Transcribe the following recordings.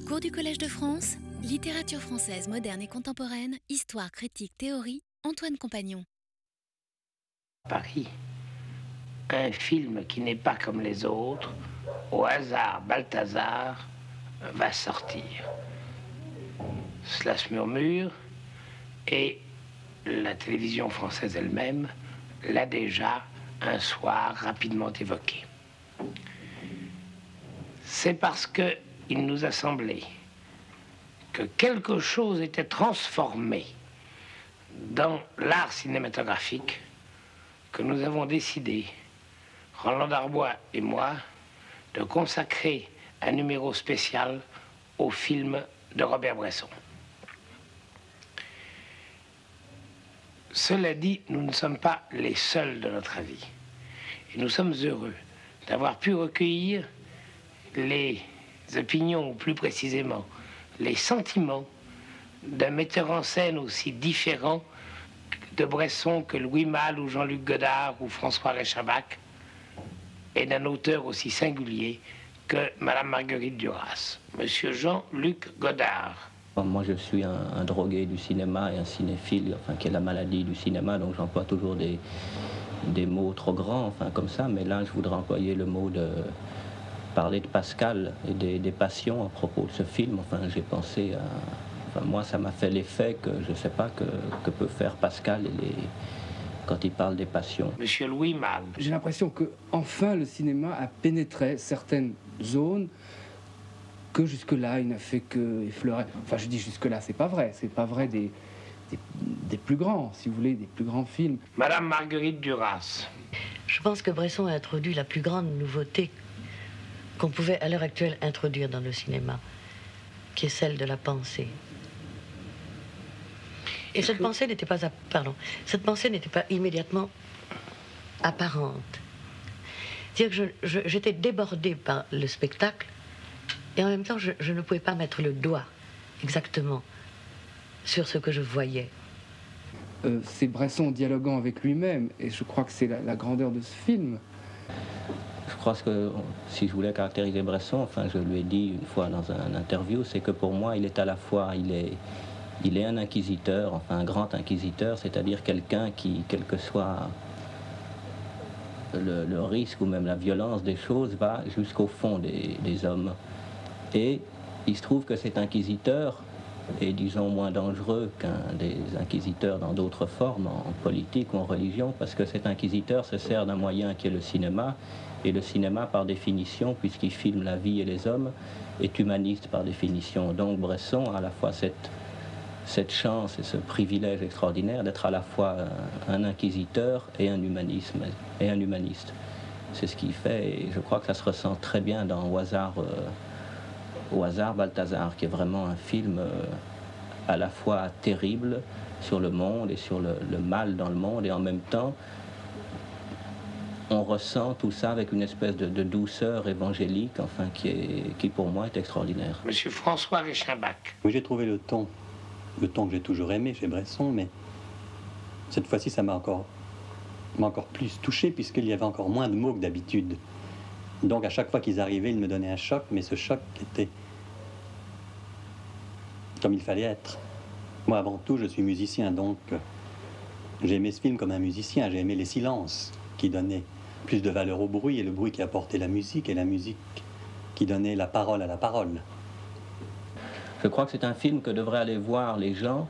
Cours du Collège de France, littérature française moderne et contemporaine, histoire, critique, théorie, Antoine Compagnon. Paris, un film qui n'est pas comme les autres, au hasard, Balthazar va sortir. Cela se murmure et la télévision française elle-même l'a déjà un soir rapidement évoqué. C'est parce que il nous a semblé que quelque chose était transformé dans l'art cinématographique que nous avons décidé, Roland Darbois et moi, de consacrer un numéro spécial au film de Robert Bresson. Cela dit, nous ne sommes pas les seuls de notre avis. Et nous sommes heureux d'avoir pu recueillir les opinions, ou plus précisément les sentiments d'un metteur en scène aussi différent de Bresson que Louis Malle ou Jean-Luc Godard ou François Rechabac, et d'un auteur aussi singulier que Madame Marguerite Duras, Monsieur Jean-Luc Godard. Moi, je suis un, drogué du cinéma et un cinéphile, enfin, qui est la maladie du cinéma, donc j'emploie toujours des, des mots trop grands, enfin, comme ça, mais là, je voudrais employer le mot de parler de Pascal et des, passions à propos de ce film. Enfin, j'ai pensé à. moi, ça m'a fait l'effet que je ne sais pas que, que, peut faire Pascal les, quand il parle des passions. Monsieur Louis Mal. J'ai l'impression que enfin le cinéma a pénétré certaines zones que jusque-là il n'a fait que effleurer. Enfin, je dis jusque-là, c'est pas vrai. C'est pas vrai des, des, des, plus grands, si vous voulez, des plus grands films. Madame Marguerite Duras. Je pense que Bresson a introduit la plus grande nouveauté qu'on pouvait à l'heure actuelle introduire dans le cinéma, qui est celle de la pensée. Et cette pensée n'était pas, pardon, cette pensée n'était pas immédiatement apparente. C'est-à-dire que j'étais débordée par le spectacle et en même temps je, ne pouvais pas mettre le doigt exactement sur ce que je voyais. Euh, c'est Bresson dialoguant avec lui-même et je crois que c'est la grandeur de ce film crois que si je voulais caractériser Bresson, enfin je lui ai dit une fois dans un interview, c'est que pour moi il est à la fois, il est, il est un inquisiteur, enfin un grand inquisiteur, c'est-à-dire quelqu'un qui, quel que soit le, risque ou même la violence des choses, va jusqu'au fond des hommes. Et il se trouve que cet inquisiteur est, disons, moins dangereux qu'un des inquisiteurs dans d'autres formes, en politique ou en religion, parce que cet inquisiteur se sert d'un moyen qui est le cinéma, et le cinéma, par définition, puisqu'il filme la vie et les hommes, est humaniste par définition. Donc Bresson a à la fois cette, chance et ce privilège extraordinaire d'être à la fois un, inquisiteur et un, et humaniste. C'est ce qu'il fait et je crois que ça se ressent très bien dans Au hasard, euh, Au hasard Balthazar, qui est vraiment un film euh, à la fois terrible sur le monde et sur le, le mal dans le monde et en même temps on ressent tout ça avec une espèce de, douceur évangélique, enfin, qui, est, qui pour moi est extraordinaire. Monsieur François Reichenbach. Oui, j'ai trouvé le ton, le ton que j'ai toujours aimé chez Bresson, mais cette fois-ci, ça m'a encore, m'a encore plus touché, puisqu'il y avait encore moins de mots que d'habitude. Donc, à chaque fois qu'ils arrivaient, ils me donnaient un choc, mais ce choc était comme il fallait être. Moi, avant tout, je suis musicien, donc j'ai aimé ce film comme un musicien, j'ai aimé les silences qui donnaient plus de valeur au bruit et le bruit qui apportait la musique et la musique qui donnait la parole à la parole. Je crois que c'est un film que devraient aller voir les gens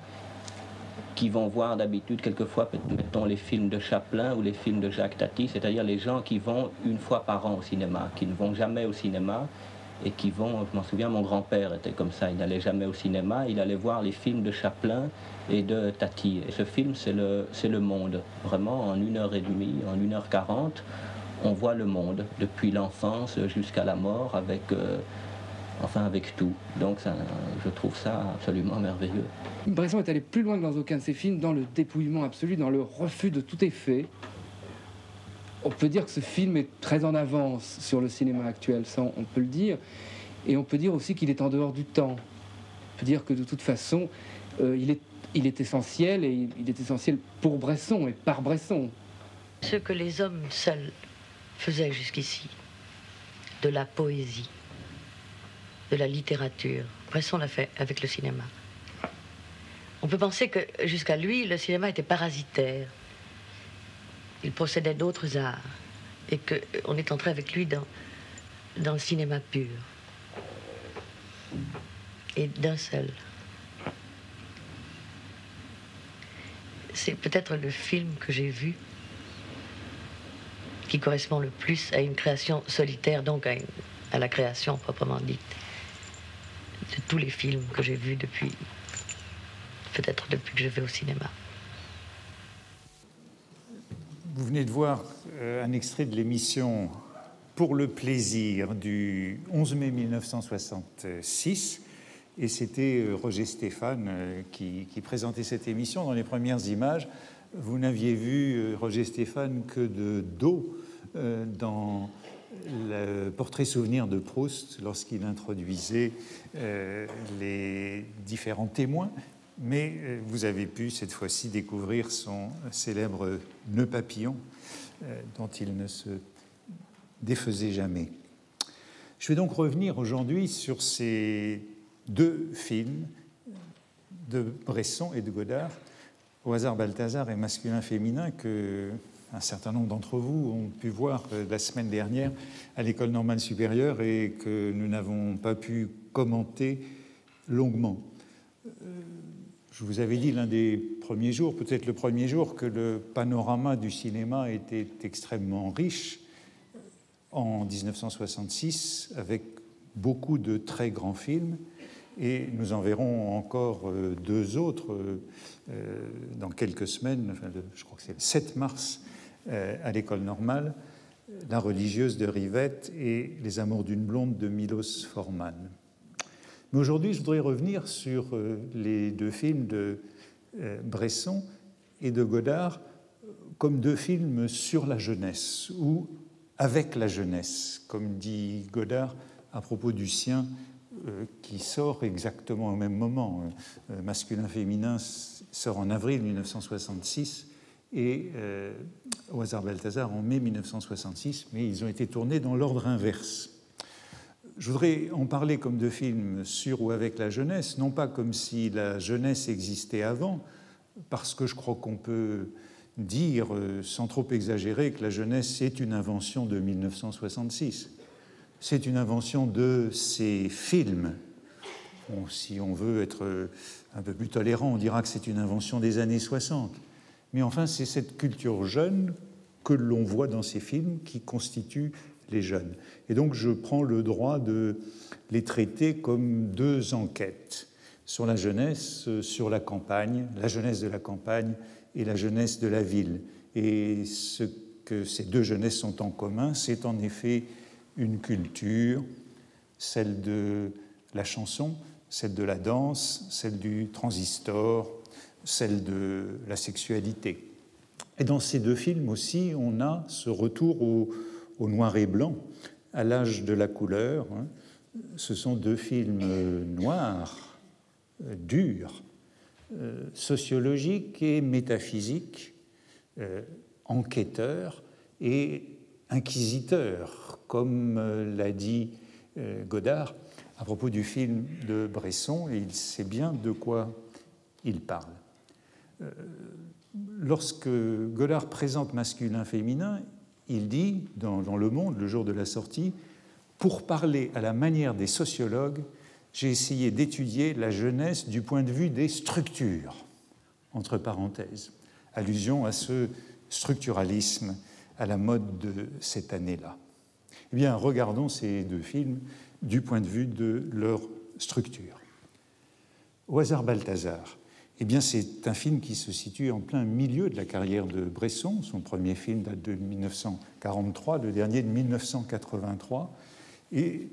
qui vont voir d'habitude quelquefois, mettons, les films de Chaplin ou les films de Jacques Tati, c'est-à-dire les gens qui vont une fois par an au cinéma, qui ne vont jamais au cinéma et qui vont, je m'en souviens, mon grand-père était comme ça, il n'allait jamais au cinéma, il allait voir les films de Chaplin et de Tati. Et ce film, c'est le, le monde. Vraiment, en une heure et demie, en une heure quarante, on voit le monde, depuis l'enfance jusqu'à la mort, avec, euh, enfin, avec tout. Donc, je trouve ça absolument merveilleux. Bresson est allé plus loin que dans aucun de ses films, dans le dépouillement absolu, dans le refus de tout effet. On peut dire que ce film est très en avance sur le cinéma actuel, on peut le dire. Et on peut dire aussi qu'il est en dehors du temps. On peut dire que de toute façon, euh, il est il est essentiel et il est essentiel pour Bresson et par Bresson. Ce que les hommes seuls faisaient jusqu'ici, de la poésie, de la littérature. Bresson l'a fait avec le cinéma. On peut penser que jusqu'à lui, le cinéma était parasitaire. Il possédait d'autres arts et qu'on est entré avec lui dans, dans le cinéma pur. Et d'un seul. C'est peut-être le film que j'ai vu qui correspond le plus à une création solitaire, donc à, à la création proprement dite de tous les films que j'ai vus depuis, peut-être depuis que je vais au cinéma. Vous venez de voir euh, un extrait de l'émission Pour le plaisir du 11 mai 1966. Et c'était euh, Roger Stéphane euh, qui, présentait cette émission. Dans les premières images, vous n'aviez vu Roger Stéphane que de dos dans le portrait souvenir de Proust lorsqu'il introduisait les différents témoins, mais euh, vous avez pu cette fois-ci découvrir son célèbre nœud papillon euh, dont il ne se défaisait jamais. Je vais donc revenir aujourd'hui sur ces deux films de Bresson et de Godard, Au hasard Balthazar et Masculin-Féminin, que un certain nombre d'entre vous ont pu voir euh, la semaine dernière à l'école normale supérieure et que nous n'avons pas pu commenter longuement. Euh, je vous avais dit l'un des premiers jours, peut-être le premier jour, que le panorama du cinéma était extrêmement riche en 1966, avec beaucoup de très grands films, et nous en verrons encore euh, deux autres dans quelques semaines, je crois que c'est le 7 mars euh, à l'école normale, La religieuse de Rivette et Les amours d'une blonde de Milos Forman. Mais aujourd'hui, je voudrais revenir sur euh, les deux films de euh, Bresson et de Godard comme deux films sur la jeunesse ou avec la jeunesse, comme dit Godard à propos du sien qui sort exactement au même moment. Masculin-féminin sort en avril 1966 et euh, au hasard Balthazar en mai 1966, mais ils ont été tournés dans l'ordre inverse. Je voudrais en parler comme de films sur ou avec la jeunesse, non pas comme si la jeunesse existait avant, parce que je crois qu'on peut dire, euh, sans trop exagérer, que la jeunesse est une invention de 1966. C'est une invention de ces films. si on veut être un peu plus tolérant, on dira que c'est une invention des années 60. Mais enfin, c'est cette culture jeune que l'on voit dans ces films qui constitue les jeunes. Et donc, je prends le droit de les traiter comme deux enquêtes sur la jeunesse, sur la campagne, la jeunesse de la campagne et la jeunesse de la ville. Et ce que ces deux jeunesses ont en commun, c'est en effet une culture, celle de la chanson, celle de la danse, celle du transistor, celle de la sexualité. Et dans ces deux films aussi, on a ce retour au, noir et blanc, à l'âge de la couleur. Hein. Ce sont deux films noirs, durs, euh, sociologiques et métaphysiques, euh, enquêteurs et inquisiteurs, comme euh, l'a dit Godard à propos du film de Bresson, et il sait bien de quoi il parle. Lorsque Godard présente masculin-féminin, il dit dans, Le Monde, le jour de la sortie, pour parler à la manière des sociologues, j'ai essayé d'étudier la jeunesse du point de vue des structures, entre parenthèses, allusion à ce structuralisme à la mode de cette année-là. Eh bien, regardons ces deux films du point de vue de leur structure. Au hasard Balthazar, eh bien, c'est un film qui se situe en plein milieu de la carrière de Bresson. Son premier film date de 1943, le dernier de 1983. Et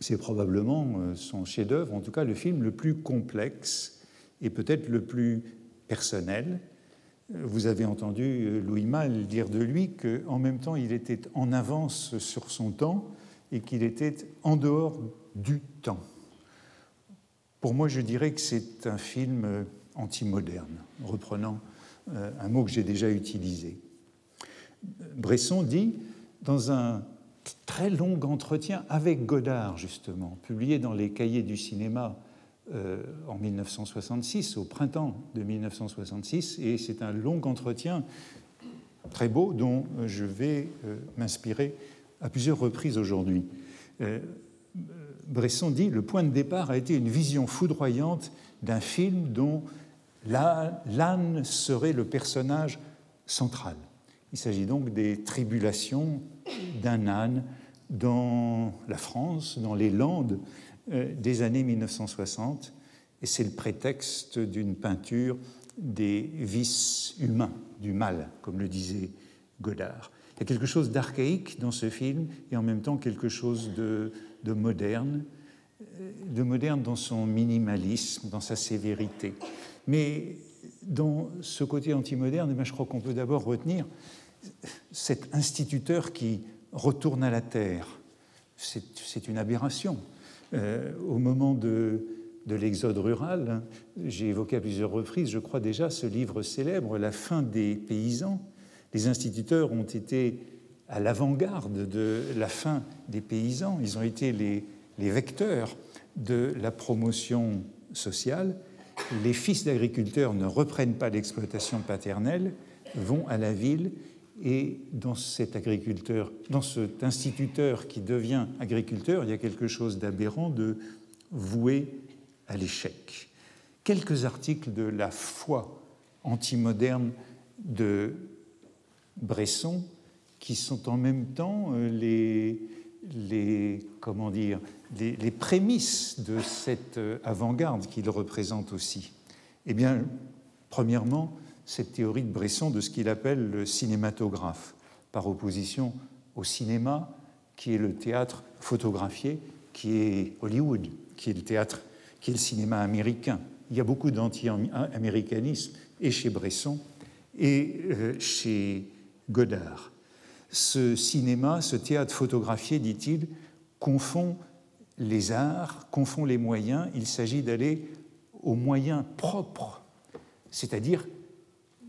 c'est probablement euh, son chef-d'œuvre, en tout cas le film le plus complexe et peut-être le plus personnel. Vous avez entendu euh, Louis Malle dire de lui qu'en même temps il était en avance sur son temps et qu'il était en dehors du temps. Pour moi, je dirais que c'est un film euh, anti-moderne, reprenant un mot que j'ai déjà utilisé. Bresson dit, dans un très long entretien avec Godard, justement, publié dans les cahiers du cinéma euh, en 1966, au printemps de 1966, et c'est un long entretien très beau dont je vais euh, m'inspirer à plusieurs reprises aujourd'hui. Euh, Bresson dit Le point de départ a été une vision foudroyante d'un film dont l'âne serait le personnage central. Il s'agit donc des tribulations d'un âne dans la France, dans les Landes euh, des années 1960, et c'est le prétexte d'une peinture des vices humains, du mal, comme le disait Godard. Il y a quelque chose d'archaïque dans ce film et en même temps quelque chose de, moderne, euh, de moderne dans son minimalisme, dans sa sévérité. Mais dans ce côté antimoderne, eh je crois qu'on peut d'abord retenir cet instituteur qui retourne à la terre. C'est une aberration. Euh, au moment de, de l'exode rural, hein, j'ai évoqué à plusieurs reprises, je crois déjà, ce livre célèbre, La fin des paysans. Les instituteurs ont été à l'avant-garde de la fin des paysans. Ils ont été les vecteurs de la promotion sociale. Les fils d'agriculteurs ne reprennent pas l'exploitation paternelle, vont à la ville et dans cet instituteur qui devient agriculteur, il y a quelque chose d'aberrant, de voué à l'échec. Quelques articles de la foi antimoderne de Bresson qui sont en même temps euh, les, les comment dire, les, prémices de cette euh, avant-garde qu'il représente aussi. Eh bien, premièrement, cette théorie de Bresson de ce qu'il appelle le cinématographe, par opposition au cinéma, qui est le théâtre photographié, qui est Hollywood, qui est le théâtre, qui est le cinéma américain. Il y a beaucoup d'anti-américanisme, et chez Bresson, et euh, chez Godard. Ce cinéma, ce théâtre photographié, dit-il, confond les arts, confond les moyens. Il s'agit d'aller aux moyens propres, c'est-à-dire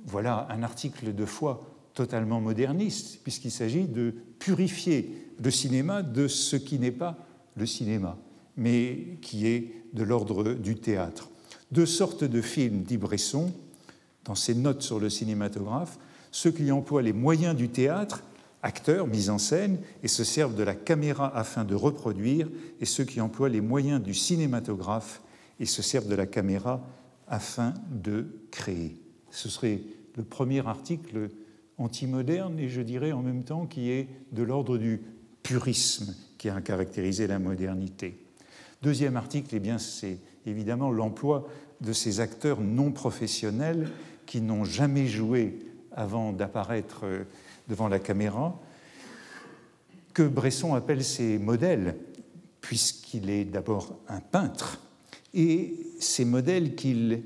voilà un article de foi totalement moderniste, puisqu'il s'agit de purifier le cinéma de ce qui n'est pas le cinéma, mais qui est de l'ordre du théâtre. Deux sortes de films, dit Bresson, dans ses notes sur le cinématographe, ceux qui emploient les moyens du théâtre, acteurs, mise en scène, et se servent de la caméra afin de reproduire, et ceux qui emploient les moyens du cinématographe et se servent de la caméra afin de créer. Ce serait le premier article antimoderne et je dirais en même temps qui est de l'ordre du purisme qui a caractérisé la modernité. Deuxième article, eh bien, c'est évidemment l'emploi de ces acteurs non professionnels qui n'ont jamais joué avant d'apparaître euh, devant la caméra, que Bresson appelle ses modèles, puisqu'il est d'abord un peintre, et ces modèles qu'il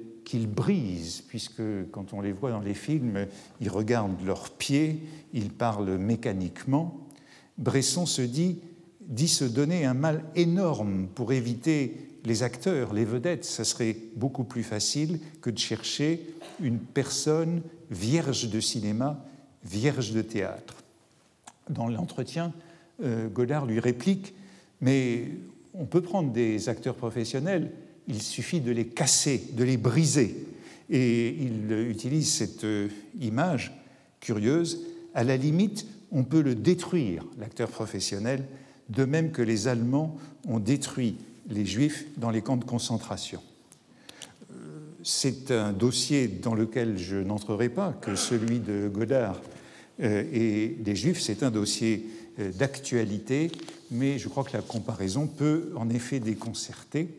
brisent, puisque quand on les voit dans les films, ils regardent leurs pieds, ils parlent mécaniquement. Bresson se dit, dit se donner un mal énorme pour éviter les acteurs, les vedettes. Ça serait beaucoup plus facile que de chercher une personne vierge de cinéma, vierge de théâtre. Dans l'entretien, euh, Godard lui réplique, mais on peut prendre des acteurs professionnels il suffit de les casser, de les briser. Et il utilise cette euh, image curieuse. À la limite, on peut le détruire, l'acteur professionnel, de même que les Allemands ont détruit les Juifs dans les camps de concentration. Euh, c'est un dossier dans lequel je n'entrerai pas, que celui de Godard euh, et des Juifs, c'est un dossier d'actualité, mais je crois que la comparaison peut en effet déconcerter.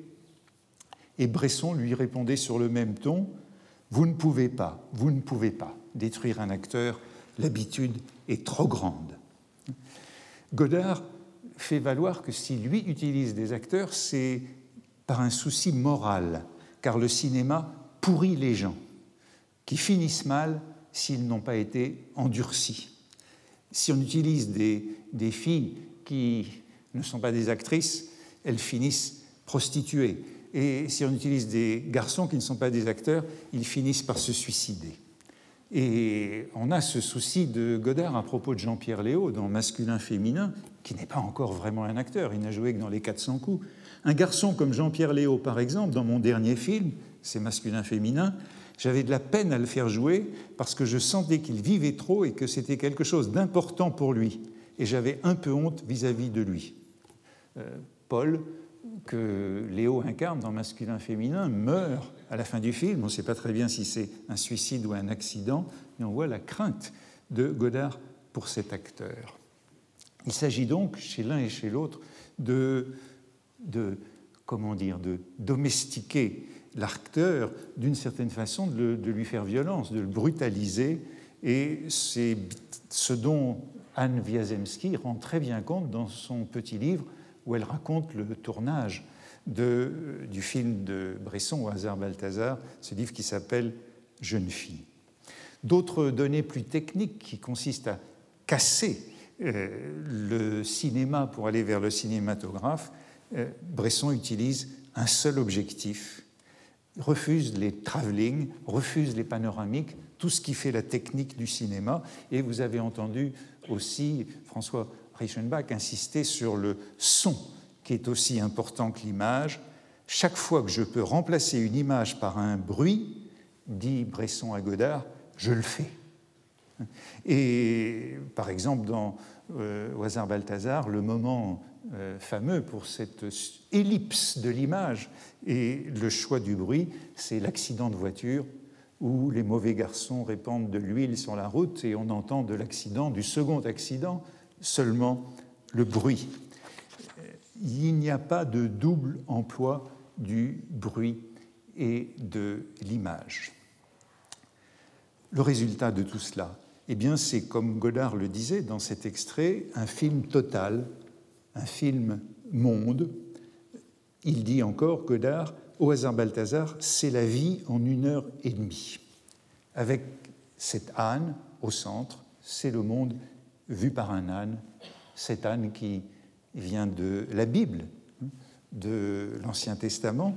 Et Bresson lui répondait sur le même ton Vous ne pouvez pas, vous ne pouvez pas détruire un acteur, l'habitude est trop grande. Godard fait valoir que si lui utilise des acteurs, c'est par un souci moral, car le cinéma pourrit les gens, qui finissent mal s'ils n'ont pas été endurcis. Si on utilise des, des filles qui ne sont pas des actrices, elles finissent prostituées. Et si on utilise des garçons qui ne sont pas des acteurs, ils finissent par se suicider. Et on a ce souci de Godard à propos de Jean-Pierre Léo dans Masculin-Féminin. Qui n'est pas encore vraiment un acteur, il n'a joué que dans les 400 coups. Un garçon comme Jean-Pierre Léo, par exemple, dans mon dernier film, c'est masculin-féminin, j'avais de la peine à le faire jouer parce que je sentais qu'il vivait trop et que c'était quelque chose d'important pour lui. Et j'avais un peu honte vis-à-vis de lui. Euh, Paul, que Léo incarne dans Masculin-Féminin, meurt à la fin du film. On ne sait pas très bien si c'est un suicide ou un accident, mais on voit la crainte de Godard pour cet acteur. Il s'agit donc, chez l'un et chez l'autre, de, de, comment dire, de domestiquer l'acteur d'une certaine façon, de, lui faire violence, de le brutaliser. Et c'est ce dont Anne Wiazemski rend très bien compte dans son petit livre où elle raconte le tournage du film de Bresson au hasard Balthazar, ce livre qui s'appelle Jeune fille. D'autres données plus techniques qui consistent à casser le cinéma pour aller vers le cinématographe, euh, Bresson utilise un seul objectif, refuse les travelling, refuse les panoramiques, tout ce qui fait la technique du cinéma. Et vous avez entendu aussi François Reichenbach insister sur le son qui est aussi important que l'image. Chaque fois que je peux remplacer une image par un bruit, dit Bresson à Godard, je le fais. Et par exemple, dans euh, Au hasard Balthazar, le moment euh, fameux pour cette ellipse de l'image et le choix du bruit, c'est l'accident de voiture où les mauvais garçons répandent de l'huile sur la route et on entend de l'accident, du second accident, seulement le bruit. Il n'y a pas de double emploi du bruit et de l'image. Le résultat de tout cela, eh bien, c'est comme Godard le disait dans cet extrait, un film total, un film monde. Il dit encore, Godard, au hasard Balthazar, c'est la vie en une heure et demie. Avec cette âne au centre, c'est le monde vu par un âne, cet âne qui vient de la Bible, de l'Ancien Testament,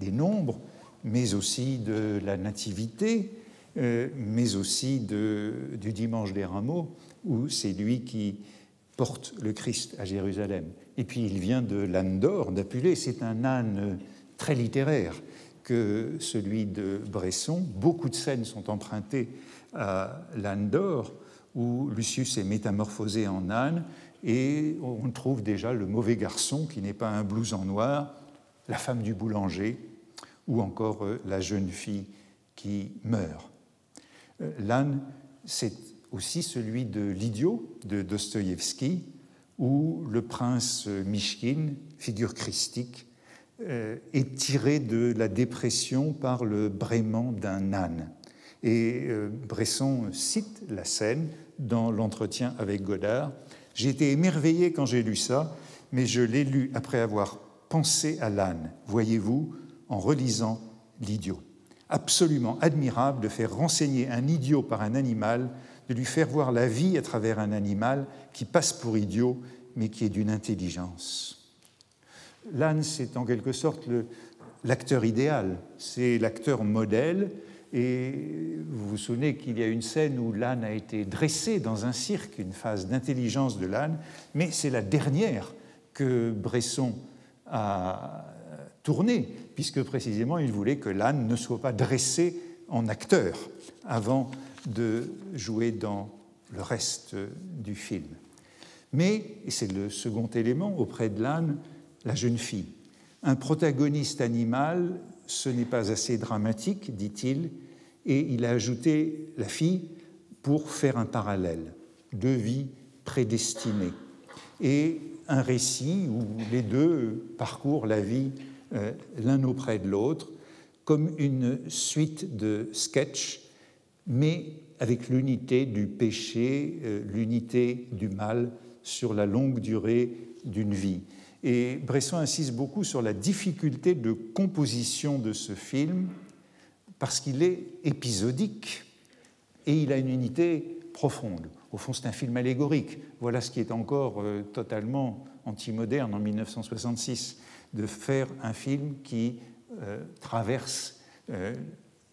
des nombres, mais aussi de la Nativité, mais aussi du dimanche des rameaux, où c'est lui qui porte le Christ à Jérusalem. Et puis il vient de l'âne d'or d'Apulée, c'est un âne très littéraire que celui de Bresson. Beaucoup de scènes sont empruntées à l'âne d'or, où Lucius est métamorphosé en âne, et on trouve déjà le mauvais garçon qui n'est pas un blouson noir, la femme du boulanger, ou encore euh, la jeune fille qui meurt. Euh, l'âne, c'est aussi celui de l'idiot de Dostoïevski, où le prince Mishkin, figure christique, euh, est tiré de la dépression par le braiement d'un âne. Et Bresson cite la scène dans l'entretien avec Godard. J'ai été émerveillé quand j'ai lu ça, mais je l'ai lu après avoir pensé à l'âne, voyez-vous, en relisant l'idiot. Absolument admirable de faire renseigner un idiot par un animal, de lui faire voir la vie à travers un animal qui passe pour idiot, mais qui est d'une intelligence. L'âne, c'est en quelque sorte l'acteur idéal, c'est l'acteur modèle. Et vous vous souvenez qu'il y a une scène où l'âne a été dressé dans un cirque, une phase d'intelligence de l'âne, mais c'est la dernière que Bresson a tournée, puisque précisément il voulait que l'âne ne soit pas dressé en acteur avant de jouer dans le reste du film. Mais, et c'est le second élément, auprès de l'âne, la jeune fille. Un protagoniste animal, ce n'est pas assez dramatique, dit-il, et il a ajouté la fille pour faire un parallèle, deux vies prédestinées, et un récit où les deux parcourent la vie l'un auprès de l'autre, comme une suite de sketchs, mais avec l'unité du péché, euh, l'unité du mal sur la longue durée d'une vie. Et Bresson insiste beaucoup sur la difficulté de composition de ce film, parce qu'il est épisodique et il a une unité profonde. Au fond, c'est un film allégorique. Voilà ce qui est encore euh, totalement anti-moderne en 1966, de faire un film qui euh, traverse, euh,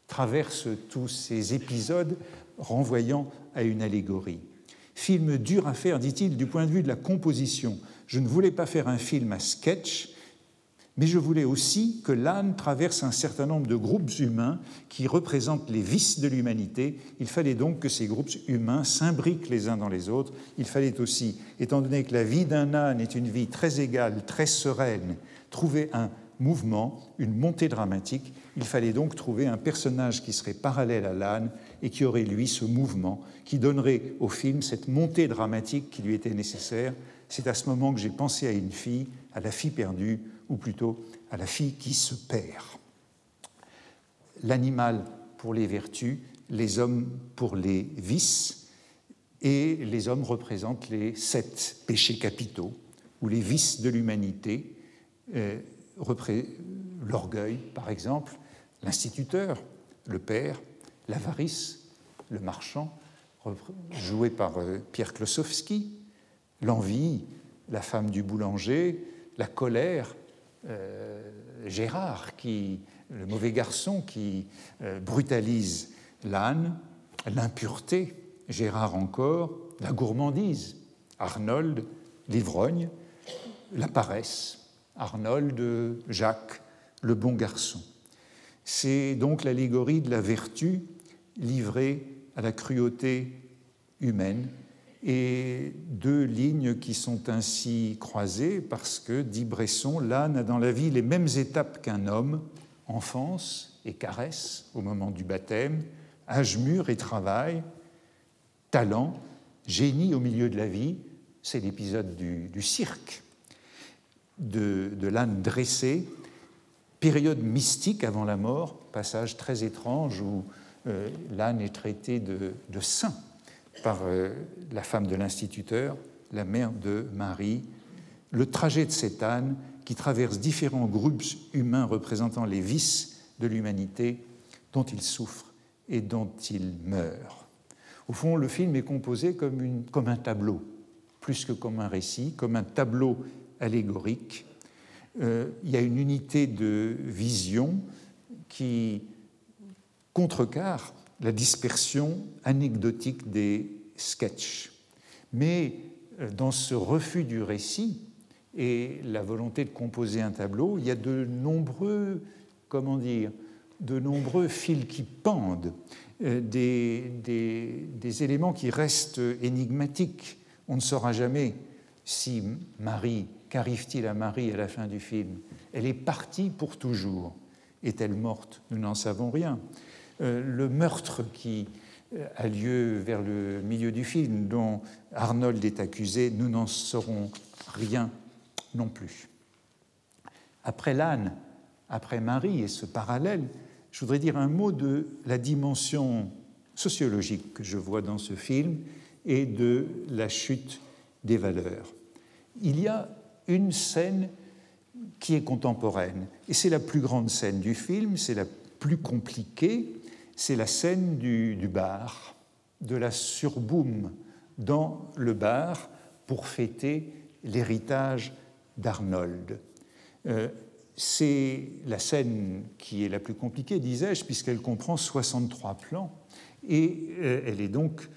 traverse tous ces épisodes renvoyant à une allégorie. Film dur à faire, dit-il, du point de vue de la composition. Je ne voulais pas faire un film à sketch, mais je voulais aussi que l'âne traverse un certain nombre de groupes humains qui représentent les vices de l'humanité. Il fallait donc que ces groupes humains s'imbriquent les uns dans les autres. Il fallait aussi, étant donné que la vie d'un âne est une vie très égale, très sereine, trouver un mouvement, une montée dramatique. Il fallait donc trouver un personnage qui serait parallèle à l'âne et qui aurait, lui, ce mouvement, qui donnerait au film cette montée dramatique qui lui était nécessaire. C'est à ce moment que j'ai pensé à une fille, à la fille perdue, ou plutôt à la fille qui se perd. L'animal pour les vertus, les hommes pour les vices, et les hommes représentent les sept péchés capitaux, ou les vices de l'humanité, l'orgueil par exemple, l'instituteur, le père, l'avarice, le marchand, joué par euh, Pierre Klosowski, l'envie, la femme du boulanger, la colère, euh, Gérard, qui, le mauvais garçon qui euh, brutalise l'âne, l'impureté, Gérard encore, la gourmandise, Arnold, l'ivrogne, la paresse, Arnold, Jacques, le bon garçon. C'est donc l'allégorie de la vertu livrée à la cruauté humaine et deux lignes qui sont ainsi croisées parce que, dit Bresson, l'âne a dans la vie les mêmes étapes qu'un homme, enfance et caresse au moment du baptême, âge mûr et travail, talent, génie au milieu de la vie, c'est l'épisode du, cirque, de, l'âne dressé, période mystique avant la mort, passage très étrange où euh, l'âne est traité de saint par euh, la femme de l'instituteur, la mère de Marie, le trajet de cet âne qui traverse différents groupes humains représentant les vices de l'humanité dont il souffre et dont il meurt. Au fond, le film est composé comme, comme un tableau, plus que comme un récit, comme un tableau allégorique. Euh, il y a une unité de vision qui contrecarre la dispersion anecdotique des sketchs. Mais euh, dans ce refus du récit et la volonté de composer un tableau, il y a de nombreux, comment dire, de nombreux fils qui pendent, euh, des, éléments qui restent énigmatiques. On ne saura jamais si Marie, qu'arrive-t-il à Marie à la fin du film? Elle est partie pour toujours. Est-elle morte? Nous n'en savons rien. Euh, le meurtre qui euh, a lieu vers le milieu du film, dont Arnold est accusé, nous n'en saurons rien non plus. Après l'âne, après Marie et ce parallèle, je voudrais dire un mot de la dimension sociologique que je vois dans ce film et de la chute des valeurs. Il y a une scène qui est contemporaine, et c'est la plus grande scène du film, c'est la plus compliquée, c'est la scène du, bar, de la surboom dans le bar pour fêter l'héritage d'Arnold. Euh, c'est la scène qui est la plus compliquée, disais-je, puisqu'elle comprend 63 plans et euh, elle est donc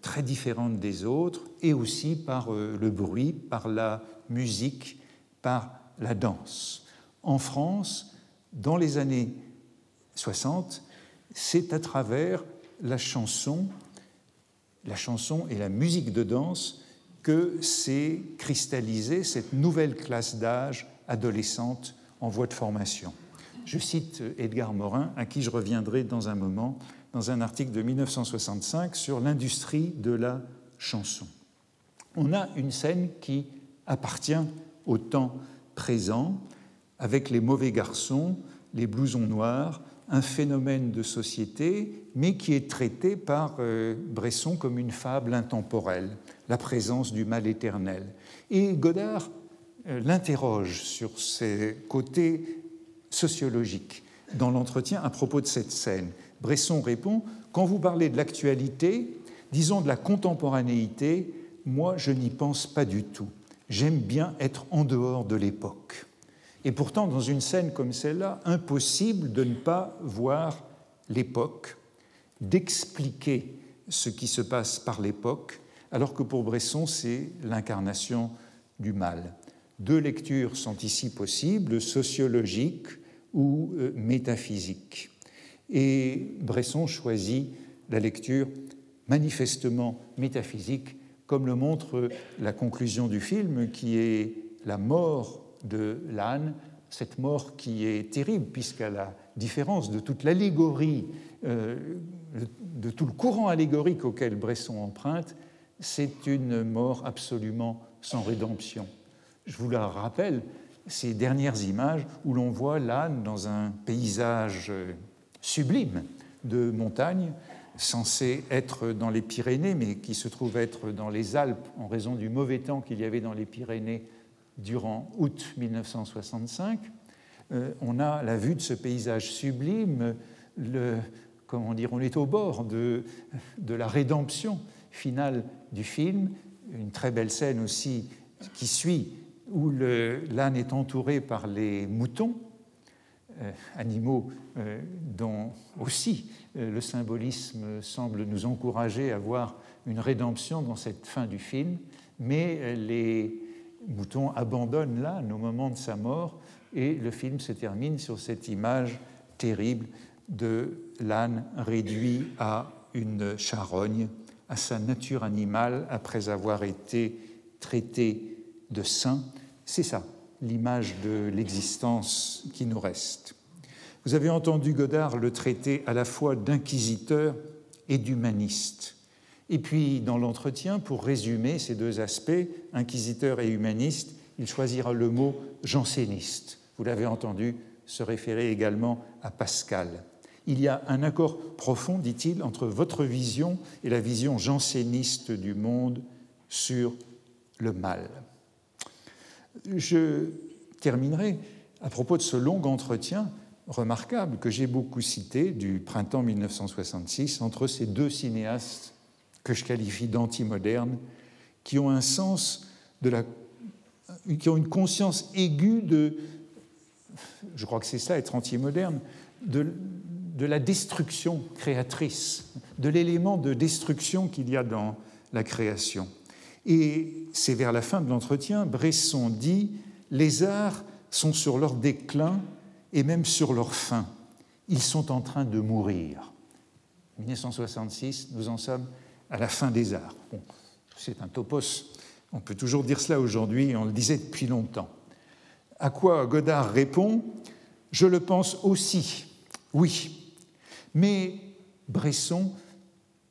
très différente des autres et aussi par le bruit, par la musique, par la danse. En France, dans les années 60, c'est à travers la chanson, la chanson et la musique de danse que s'est cristallisée cette nouvelle classe d'âge adolescente en voie de formation. Je cite Edgar Morin, à qui je reviendrai dans un moment, dans un article de 1965 sur l'industrie de la chanson. On a une scène qui appartient au temps présent, avec les mauvais garçons, les blousons noirs, un phénomène de société, mais qui est traité par euh, Bresson comme une fable intemporelle, la présence du mal éternel. Et Godard euh, l'interroge sur ses côtés sociologiques dans l'entretien à propos de cette scène. Bresson répond, quand vous parlez de l'actualité, disons de la contemporanéité, moi je n'y pense pas du tout. J'aime bien être en dehors de l'époque. Et pourtant, dans une scène comme celle-là, impossible de ne pas voir l'époque, d'expliquer ce qui se passe par l'époque, alors que pour Bresson, c'est l'incarnation du mal. Deux lectures sont ici possibles, sociologiques ou euh, métaphysiques. Et Bresson choisit la lecture manifestement métaphysique, comme le montre la conclusion du film, qui est la mort de l'âne, cette mort qui est terrible, puisqu'à la différence de toute l'allégorie, euh, de tout le courant allégorique auquel Bresson emprunte, c'est une mort absolument sans rédemption. Je vous la rappelle, ces dernières images où l'on voit l'âne dans un paysage sublime de montagne, censé être dans les Pyrénées, mais qui se trouve être dans les Alpes en raison du mauvais temps qu'il y avait dans les Pyrénées durant août 1965. Euh, on a la vue de ce paysage sublime, comment dire, on est au bord de, de la rédemption finale du film, une très belle scène aussi qui suit où l'âne est entouré par les moutons, animaux euh, dont aussi euh, le symbolisme semble nous encourager à voir une rédemption dans cette fin du film, mais les moutons abandonnent l'âne au moment de sa mort et le film se termine sur cette image terrible de l'âne réduit à une charogne, à sa nature animale après avoir été traité de saint. C'est ça, l'image de l'existence qui nous reste. Vous avez entendu Godard le traiter à la fois d'inquisiteur et d'humaniste. Et puis, dans l'entretien, pour résumer ces deux aspects, inquisiteur et humaniste, il choisira le mot janséniste. Vous l'avez entendu se référer également à Pascal. Il y a un accord profond, dit-il, entre votre vision et la vision janséniste du monde sur le mal. Je terminerai à propos de ce long entretien remarquable que j'ai beaucoup cité du printemps 1966 entre ces deux cinéastes que je qualifie d'antimodernes, qui ont un sens qui ont une conscience aiguë de, je crois que c'est ça être antimoderne, de, de la destruction créatrice, de l'élément de destruction qu'il y a dans la création. Et c'est vers la fin de l'entretien, Bresson dit Les arts sont sur leur déclin et même sur leur fin. Ils sont en train de mourir. 1966, nous en sommes à la fin des arts. c'est un topos. On peut toujours dire cela aujourd'hui, on le disait depuis longtemps. À quoi Godard répond Je le pense aussi, oui. Mais Bresson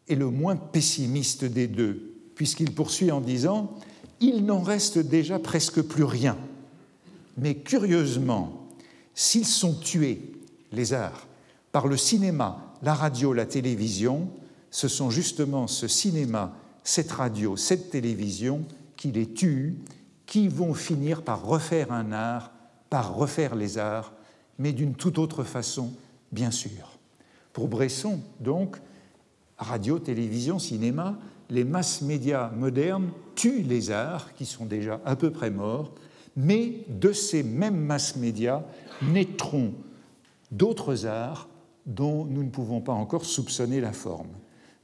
est le moins pessimiste des deux puisqu'il poursuit en disant Il n'en reste déjà presque plus rien. Mais curieusement, s'ils sont tués, les arts, par le cinéma, la radio, la télévision, ce sont justement ce cinéma, cette radio, cette télévision qui les tuent, qui vont finir par refaire un art, par refaire les arts, mais d'une toute autre façon, bien sûr. Pour Bresson, donc, radio, télévision, cinéma, les masses médias modernes tuent les arts, qui sont déjà à peu près morts, mais de ces mêmes masses médias naîtront d'autres arts dont nous ne pouvons pas encore soupçonner la forme.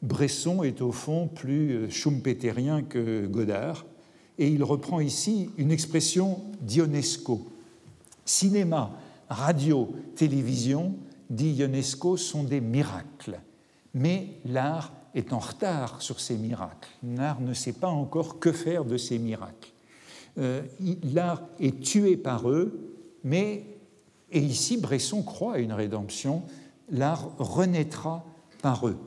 Bresson est au fond plus euh, schumpeterien que Godard, et il reprend ici une expression d'Ionesco. Cinéma, radio, télévision, dit Ionesco, sont des miracles, mais l'art est en retard sur ces miracles. L'art ne sait pas encore que faire de ces miracles. Euh, l'art est tué par eux, mais, et ici Bresson croit à une rédemption, l'art renaîtra par eux.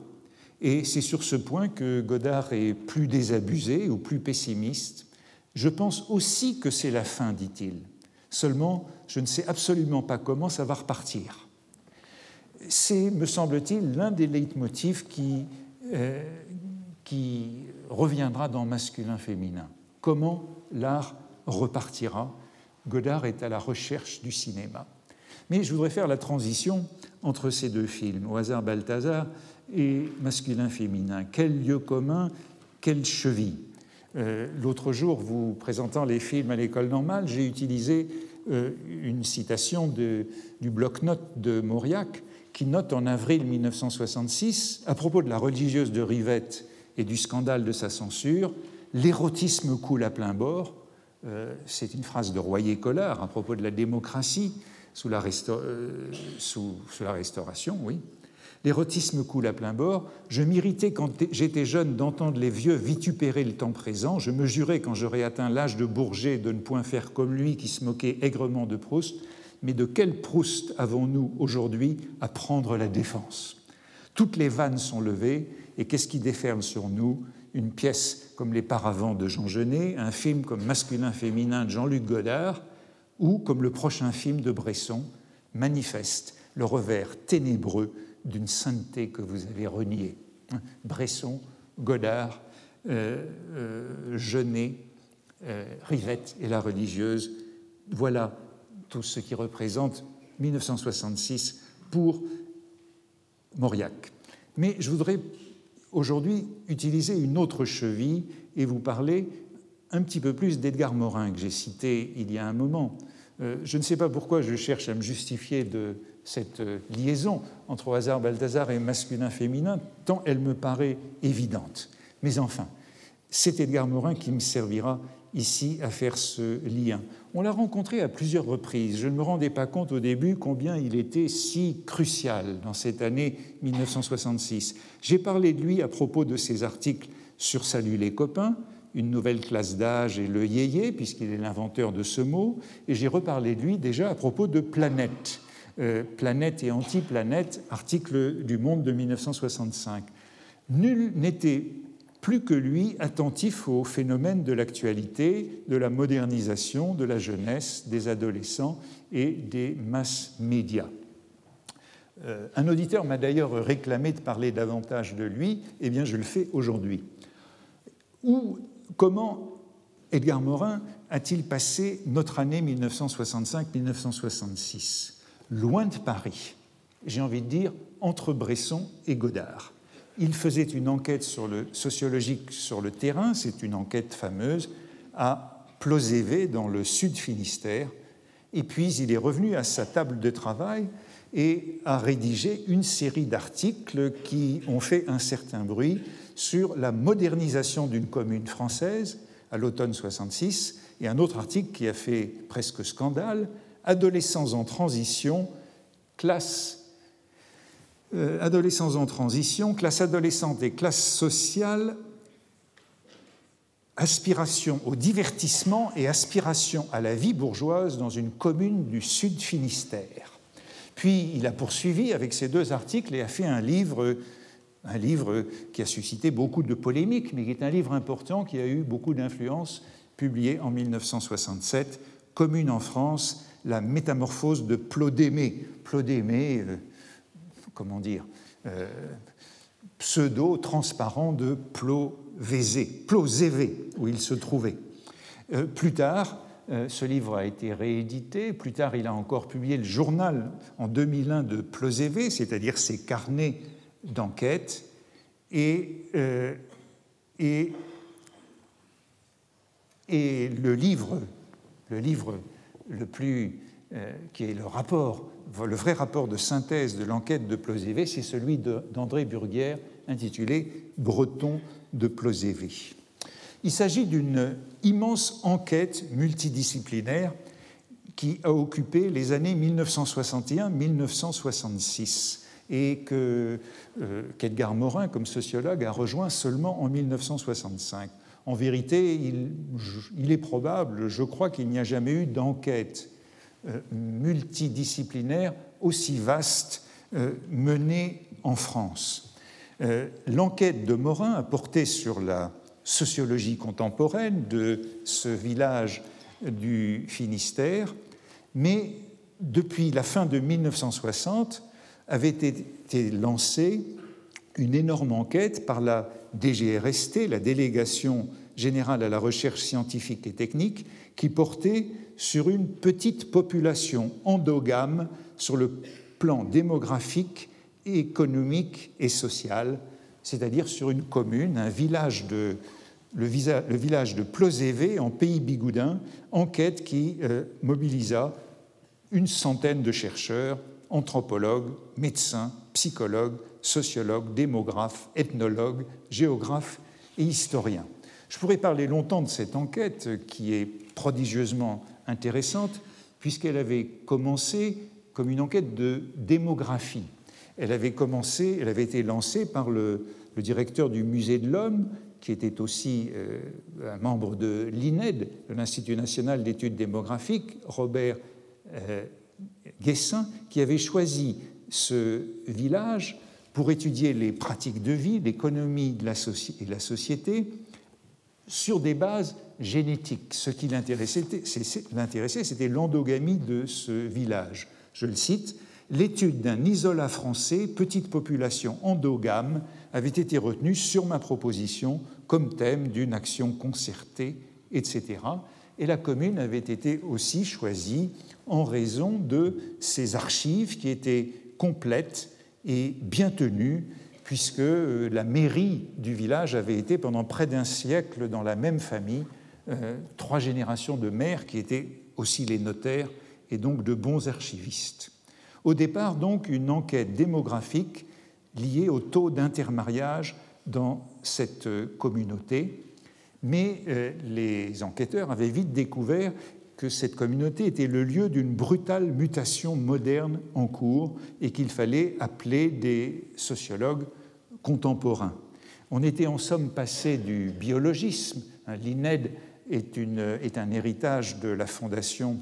Et c'est sur ce point que Godard est plus désabusé ou plus pessimiste. Je pense aussi que c'est la fin, dit-il. Seulement, je ne sais absolument pas comment ça va repartir. C'est, me semble-t-il, l'un des leitmotifs qui euh, reviendra dans masculin-féminin. Comment l'art repartira? Godard est à la recherche du cinéma. Mais je voudrais faire la transition entre ces deux films, Au hasard Balthazar et Masculin-féminin. Quel lieu commun, quelle cheville? Euh, L'autre jour, vous présentant les films à l'école normale, j'ai utilisé euh, une citation du bloc-notes de Mauriac qui note en avril 1966, à propos de la religieuse de Rivette et du scandale de sa censure, l'érotisme coule à plein bord. Euh, c'est une phrase de Royer-Collard à propos de la démocratie sous la, euh, Restauration, oui. L'érotisme coule à plein bord. Je m'irritais quand j'étais jeune d'entendre les vieux vitupérer le temps présent. Je me jurais quand j'aurais atteint l'âge de Bourget de ne point faire comme lui qui se moquait aigrement de Proust. Mais de quel Proust avons-nous aujourd'hui à prendre la défense? Toutes les vannes sont levées et qu'est-ce qui déferle sur nous? Une pièce comme Les Paravents de Jean Genet, un film comme Masculin-Féminin de Jean-Luc Godard ou comme le prochain film de Bresson, manifeste le revers ténébreux d'une sainteté que vous avez reniée. Bresson, Godard, euh, euh, Genet, euh, Rivette et la religieuse, voilà tout ce qui représente 1966 pour Mauriac. Mais je voudrais aujourd'hui utiliser une autre cheville et vous parler un petit peu plus d'Edgar Morin que j'ai cité il y a un moment. je ne sais pas pourquoi je cherche à me justifier de cette euh, liaison entre hasard Balthazar et masculin-féminin, tant elle me paraît évidente. Mais enfin, c'est Edgar Morin qui me servira ici à faire ce lien. On l'a rencontré à plusieurs reprises. Je ne me rendais pas compte au début combien il était si crucial dans cette année 1966. J'ai parlé de lui à propos de ses articles sur Salut les copains, une nouvelle classe d'âge et le yéyé, puisqu'il est l'inventeur de ce mot, et j'ai reparlé de lui déjà à propos de Planète, euh, planète et Antiplanète, article du Monde de 1965. Nul n'était plus que lui attentif aux phénomènes de l'actualité, de la modernisation, de la jeunesse, des adolescents et des masses médias. Euh, un auditeur m'a d'ailleurs réclamé de parler davantage de lui, eh bien je le fais aujourd'hui. Ou comment Edgar Morin a-t-il passé notre année 1965-1966 loin de Paris, j'ai envie de dire entre Bresson et Godard. Il faisait une enquête sociologique sur le terrain, c'est une enquête fameuse, à Plozévé, dans le sud Finistère, et puis il est revenu à sa table de travail et a rédigé une série d'articles qui ont fait un certain bruit sur la modernisation d'une commune française à l'automne 66, et un autre article qui a fait presque scandale adolescents en transition, classe euh, adolescents en transition, classe adolescente et classe sociale, aspiration au divertissement et aspiration à la vie bourgeoise dans une commune du Sud Finistère. Puis il a poursuivi avec ces deux articles et a fait un livre, un livre qui a suscité beaucoup de polémiques, mais qui est un livre important qui a eu beaucoup d'influence, publié en 1967, Commune en France, la métamorphose de Plodémée. Plodémée, euh, comment dire, euh, pseudo-transparent de Plovézé, Plozévé, où il se trouvait. Euh, plus tard, ce livre a été réédité. Plus tard, il a encore publié le journal en 2001 de Plozévé, c'est-à-dire ses carnets d'enquête. Et, et, le livre, le livre le plus, euh, qui est le rapport, le vrai rapport de synthèse de l'enquête de Plozévé, c'est celui d'André Burguière intitulé Breton de Plozévé. Il s'agit d'une immense enquête multidisciplinaire qui a occupé les années 1961-1966 et que euh, qu'Edgar Morin, comme sociologue, a rejoint seulement en 1965. En vérité, il, est probable, je crois qu'il n'y a jamais eu d'enquête multidisciplinaire aussi vaste euh, menée en France. Euh, l'enquête de Morin a porté sur la sociologie contemporaine de ce village du Finistère, mais depuis la fin de 1960 avait été lancée une énorme enquête par la DGRST, la Délégation générale à la recherche scientifique et technique, qui portait sur une petite population endogame sur le plan démographique, économique et social, c'est-à-dire sur une commune, un village de, le, village de Plozévé en pays bigoudin, enquête qui euh, mobilisa une centaine de chercheurs, anthropologues, médecins, psychologues, sociologues, démographes, ethnologues, géographes et historien. Je pourrais parler longtemps de cette enquête qui est prodigieusement intéressante puisqu'elle avait commencé comme une enquête de démographie. Elle avait commencé, elle avait été lancée par le, directeur du Musée de l'Homme, qui était aussi euh, un membre de l'INED, l'Institut national d'études démographiques, Robert euh, Guessin, qui avait choisi ce village pour étudier les pratiques de vie, l'économie et la société sur des bases génétiques. Ce qui l'intéressait, c'était l'endogamie de ce village. Je le cite, l'étude d'un isolat français, petite population endogame, avait été retenue sur ma proposition comme thème d'une action concertée, etc. Et la commune avait été aussi choisie en raison de ses archives qui étaient complètes et bien tenues, puisque euh, la mairie du village avait été pendant près d'un siècle dans la même famille, euh, trois générations de maires qui étaient aussi les notaires et donc de bons archivistes. Au départ, donc, une enquête démographique liée au taux d'intermariage dans cette communauté, mais euh, les enquêteurs avaient vite découvert que cette communauté était le lieu d'une brutale mutation moderne en cours et qu'il fallait appeler des sociologues contemporains. On était en somme passé du biologisme. L'INED est, un héritage de la fondation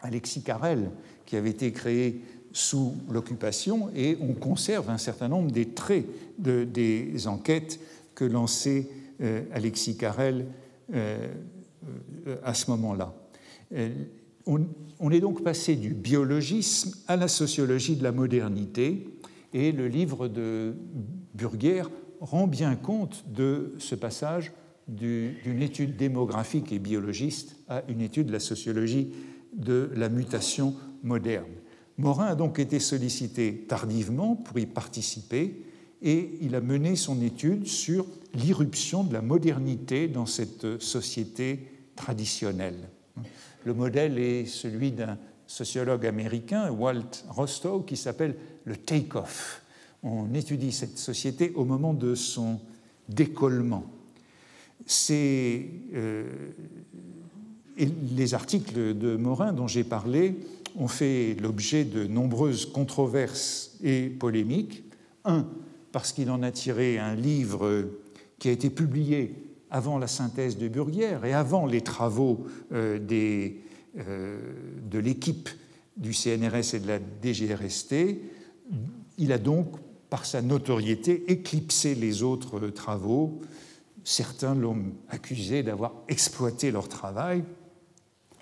Alexis Carrel, qui avait été créée sous l'occupation, et on conserve un certain nombre des traits de, des enquêtes que lançait euh, Alexis Carrel euh, à ce moment-là. Euh, on, est donc passé du biologisme à la sociologie de la modernité, et le livre de Burguière rend bien compte de ce passage d'une étude démographique et biologiste à une étude de la sociologie de la mutation moderne. Morin a donc été sollicité tardivement pour y participer et il a mené son étude sur l'irruption de la modernité dans cette société traditionnelle. Le modèle est celui d'un sociologue américain, Walt Rostow, qui s'appelle le take-off. On étudie cette société au moment de son décollement. Euh, les articles de Morin dont j'ai parlé ont fait l'objet de nombreuses controverses et polémiques. Un, parce qu'il en a tiré un livre qui a été publié avant la synthèse de Burguière et avant les travaux euh, euh, de l'équipe du CNRS et de la DGRST. Il a donc, par sa notoriété, éclipsé les autres travaux. Certains l'ont accusé d'avoir exploité leur travail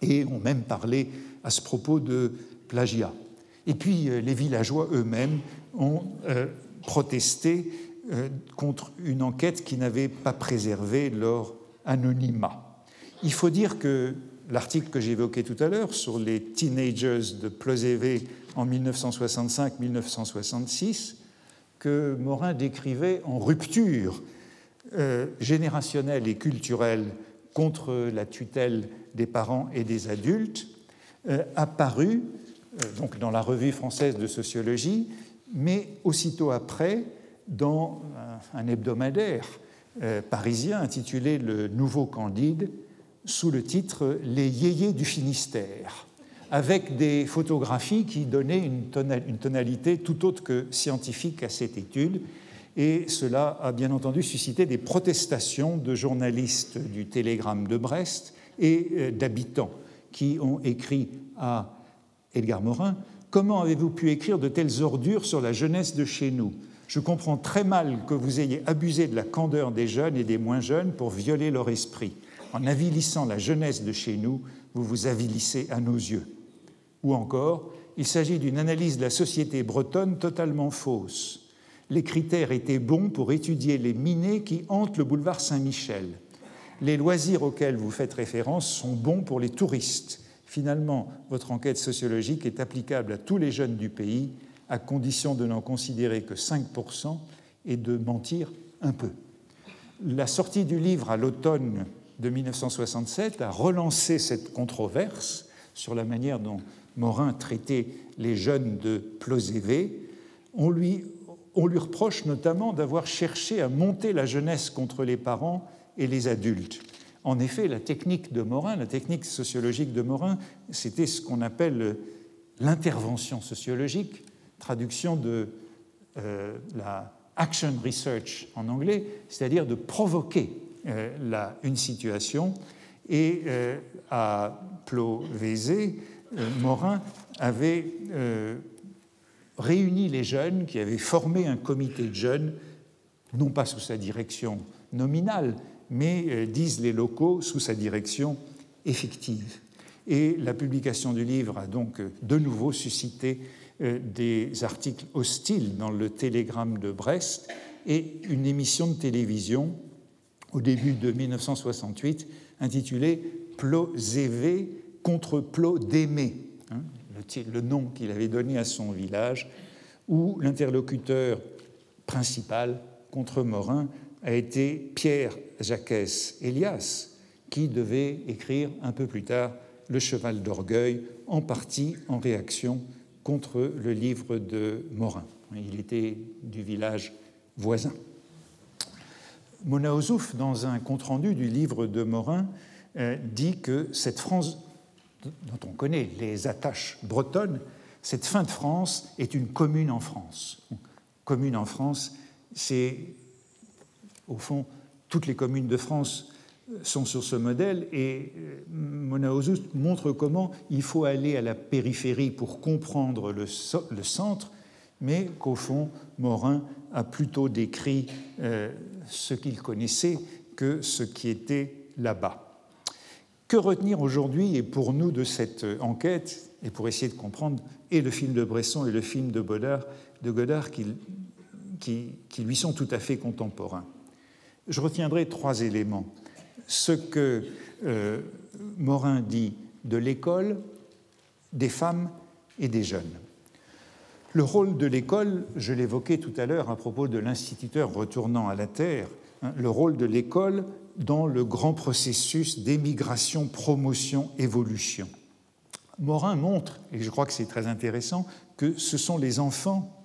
et ont même parlé à ce propos de plagiat. Et puis euh, les villageois eux-mêmes ont euh, protesté euh, contre une enquête qui n'avait pas préservé leur anonymat. Il faut dire que l'article que j'évoquais tout à l'heure sur les teenagers de Plozévé en 1965-1966, que Morin décrivait en rupture générationnelle et culturelle contre la tutelle des parents et des adultes, euh, apparu euh, donc dans la revue française de sociologie, mais aussitôt après dans un, hebdomadaire euh, parisien intitulé Le Nouveau Candide, sous le titre Les yéyés du Finistère, avec des photographies qui donnaient une, tonalité tout autre que scientifique à cette étude. Et cela a bien entendu suscité des protestations de journalistes du Télégramme de Brest et d'habitants qui ont écrit à Edgar Morin Comment avez-vous pu écrire de telles ordures sur la jeunesse de chez nous? Je comprends très mal que vous ayez abusé de la candeur des jeunes et des moins jeunes pour violer leur esprit. En avilissant la jeunesse de chez nous, vous vous avilissez à nos yeux. Ou encore, il s'agit d'une analyse de la société bretonne totalement fausse. Les critères étaient bons pour étudier les minés qui hantent le boulevard Saint-Michel les loisirs auxquels vous faites référence sont bons pour les touristes. Finalement, votre enquête sociologique est applicable à tous les jeunes du pays, à condition de n'en considérer que 5% et de mentir un peu. La sortie du livre à l'automne de 1967 a relancé cette controverse sur la manière dont Morin traitait les jeunes de Plozévé. On lui on lui reproche notamment d'avoir cherché à monter la jeunesse contre les parents et les adultes. En effet, la technique de Morin, la technique sociologique de Morin, c'était ce qu'on appelle l'intervention sociologique, traduction de euh, la action research en anglais, c'est-à-dire de provoquer euh, une situation. Et euh, à Plovézé, Morin avait réuni les jeunes qui avaient formé un comité de jeunes, non pas sous sa direction nominale, mais, disent les locaux, sous sa direction effective. Et la publication du livre a donc de nouveau suscité euh, des articles hostiles dans le Télégramme de Brest et une émission de télévision au début de 1968 intitulée Plozévé contre Plodémé, hein, le nom qu'il avait donné à son village, où l'interlocuteur principal contre Morin a été Pierre Jacques Elias, qui devait écrire un peu plus tard Le cheval d'orgueil, en partie en réaction contre le livre de Morin. Il était du village voisin. Mona Ozouf, dans un compte-rendu du livre de Morin, euh, dit que cette France, dont on connaît les attaches bretonnes, cette fin de France est une commune en France. Commune en France, c'est au fond toutes les communes de France sont sur ce modèle et euh, Mona montre comment il faut aller à la périphérie pour comprendre le, centre, mais qu'au fond, Morin a plutôt décrit euh, ce qu'il connaissait que ce qui était là-bas. Que retenir aujourd'hui et pour nous de cette enquête, et pour essayer de comprendre et le film de Bresson et le film de Godard, de Godard qui, lui sont tout à fait contemporains? Je retiendrai trois éléments ce que euh, Morin dit de l'école, des femmes et des jeunes. Le rôle de l'école, je l'évoquais tout à l'heure à propos de l'instituteur retournant à la Terre, le rôle de l'école dans le grand processus d'émigration, promotion, évolution. Morin montre, et je crois que c'est très intéressant, que ce sont les enfants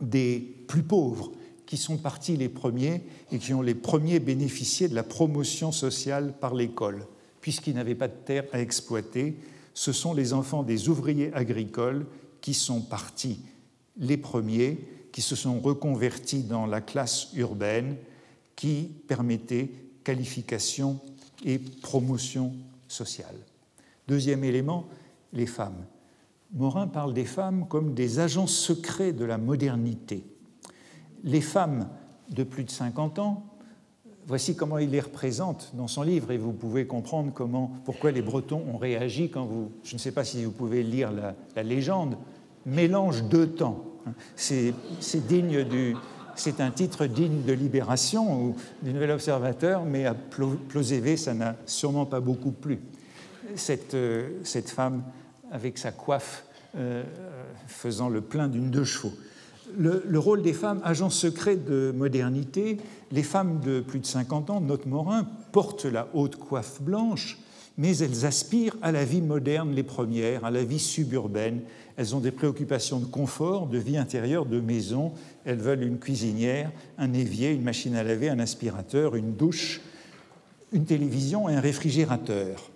des plus pauvres qui sont partis les premiers et qui ont les premiers bénéficié de la promotion sociale par l'école, puisqu'ils n'avaient pas de terre à exploiter. Ce sont les enfants des ouvriers agricoles qui sont partis les premiers, qui se sont reconvertis dans la classe urbaine, qui permettait qualification et promotion sociale. Deuxième élément, les femmes. Morin parle des femmes comme des agents secrets de la modernité les femmes de plus de 50 ans, voici comment il les représente dans son livre, et vous pouvez comprendre comment, pourquoi les Bretons ont réagi quand vous, je ne sais pas si vous pouvez lire la, légende, mélange deux temps. C'est digne du, c'est un titre digne de Libération ou du Nouvel Observateur, mais à Plozévé, ça n'a sûrement pas beaucoup plu. Cette, euh, cette femme avec sa coiffe euh, faisant le plein d'une deux chevaux le, rôle des femmes, agents secrets de modernité, les femmes de plus de 50 ans, note Morin, portent la haute coiffe blanche, mais elles aspirent à la vie moderne, les premières, à la vie suburbaine. Elles ont des préoccupations de confort, de vie intérieure, de maison. Elles veulent une cuisinière, un évier, une machine à laver, un aspirateur, une douche, une télévision et un réfrigérateur.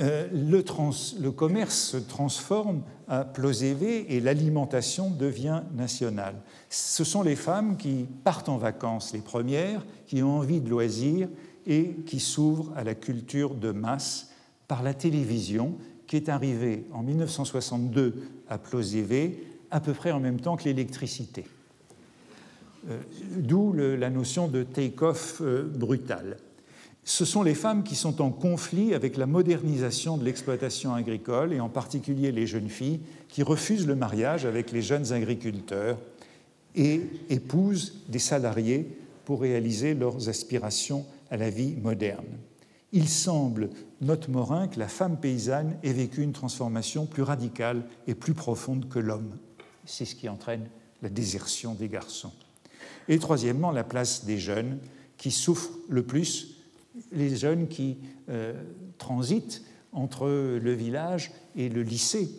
Euh, le, commerce se transforme à Plozévé et l'alimentation devient nationale. Ce sont les femmes qui partent en vacances, les premières, qui ont envie de loisirs et qui s'ouvrent à la culture de masse par la télévision, qui est arrivée en 1962 à Plozévé, à peu près en même temps que l'électricité. Euh, d'où la notion de take-off euh, brutal ce sont les femmes qui sont en conflit avec la modernisation de l'exploitation agricole et en particulier les jeunes filles qui refusent le mariage avec les jeunes agriculteurs et épousent des salariés pour réaliser leurs aspirations à la vie moderne. Il semble, note Morin, que la femme paysanne ait vécu une transformation plus radicale et plus profonde que l'homme. C'est ce qui entraîne la désertion des garçons. Et troisièmement, la place des jeunes qui souffrent le plus les jeunes qui euh, transitent entre le village et le lycée.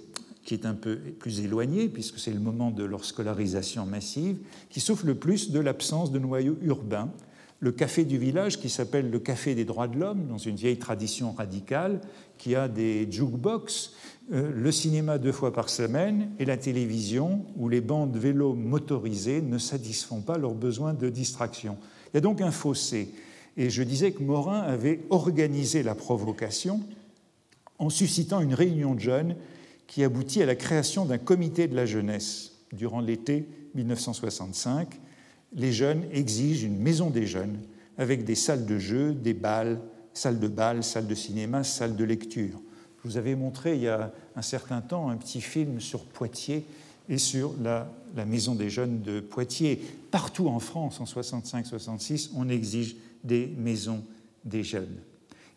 qui est un peu plus éloigné, puisque c'est le moment de leur scolarisation massive, qui souffre le plus de l'absence de noyau urbain. Le café du village, qui s'appelle le Café des droits de l'homme, dans une vieille tradition radicale, qui a des jukebox, euh, le cinéma deux fois par semaine et la télévision, où les bandes vélos motorisées ne satisfont pas leurs besoins de distraction. Il y a donc un fossé. Et je disais que Morin avait organisé la provocation en suscitant une réunion de jeunes qui aboutit à la création d'un comité de la jeunesse. Durant l'été 1965, les jeunes exigent une maison des jeunes avec des salles de jeu, des balles, salles de bal, salles de cinéma, salles de lecture. Je vous avais montré il y a un certain temps un petit film sur Poitiers et sur la, la maison des jeunes de Poitiers. Partout en France, en 65-66, on exige des maisons des jeunes.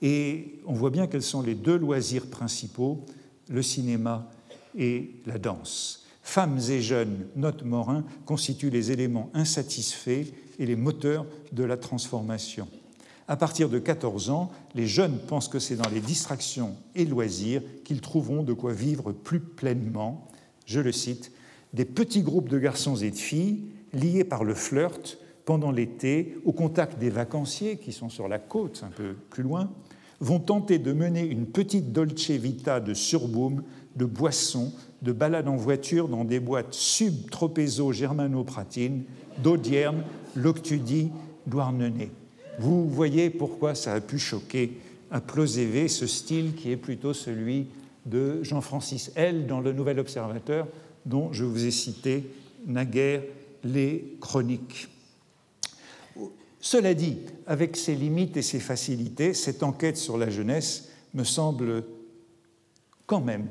Et on voit bien quels sont les deux loisirs principaux, le cinéma et la danse. Femmes et jeunes, note Morin, constituent les éléments insatisfaits et les moteurs de la transformation. À partir de 14 ans, les jeunes pensent que c'est dans les distractions et loisirs qu'ils trouveront de quoi vivre plus pleinement. Je le cite, des petits groupes de garçons et de filles liés par le flirt pendant l'été au contact des vacanciers qui sont sur la côte un peu plus loin, vont tenter de mener une petite dolce vita de surboom, de boissons, de balades en voiture dans des boîtes sub-tropézo germano-pratines, d'Audierne, Loctudie, Douarnenez. Vous voyez pourquoi ça a pu choquer à Plausévé ce style qui est plutôt celui de Jean-Francis L. dans le Nouvel Observateur, dont je vous ai cité naguère les chroniques. Cela dit, avec ses limites et ses facilités, cette enquête sur la jeunesse me semble quand même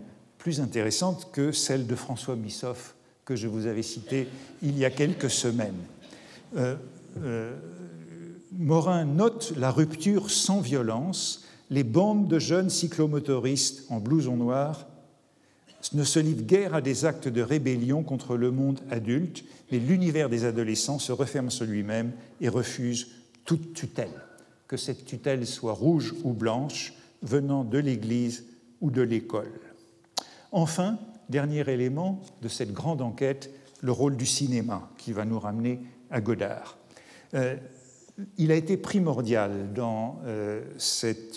plus intéressante que celle de François Missoff que je vous avais cité il y a quelques semaines. Euh, euh, Morin note la rupture sans violence, les bandes de jeunes cyclomotoristes en blouson noir ne se livrent guère à des actes de rébellion contre le monde adulte, mais l'univers des adolescents se referme sur lui-même et refuse toute tutelle, que cette tutelle soit rouge ou blanche, venant de l'Église ou de l'école. Enfin, dernier élément de cette grande enquête, le rôle du cinéma, qui va nous ramener à Godard. Euh, il a été primordial dans, euh,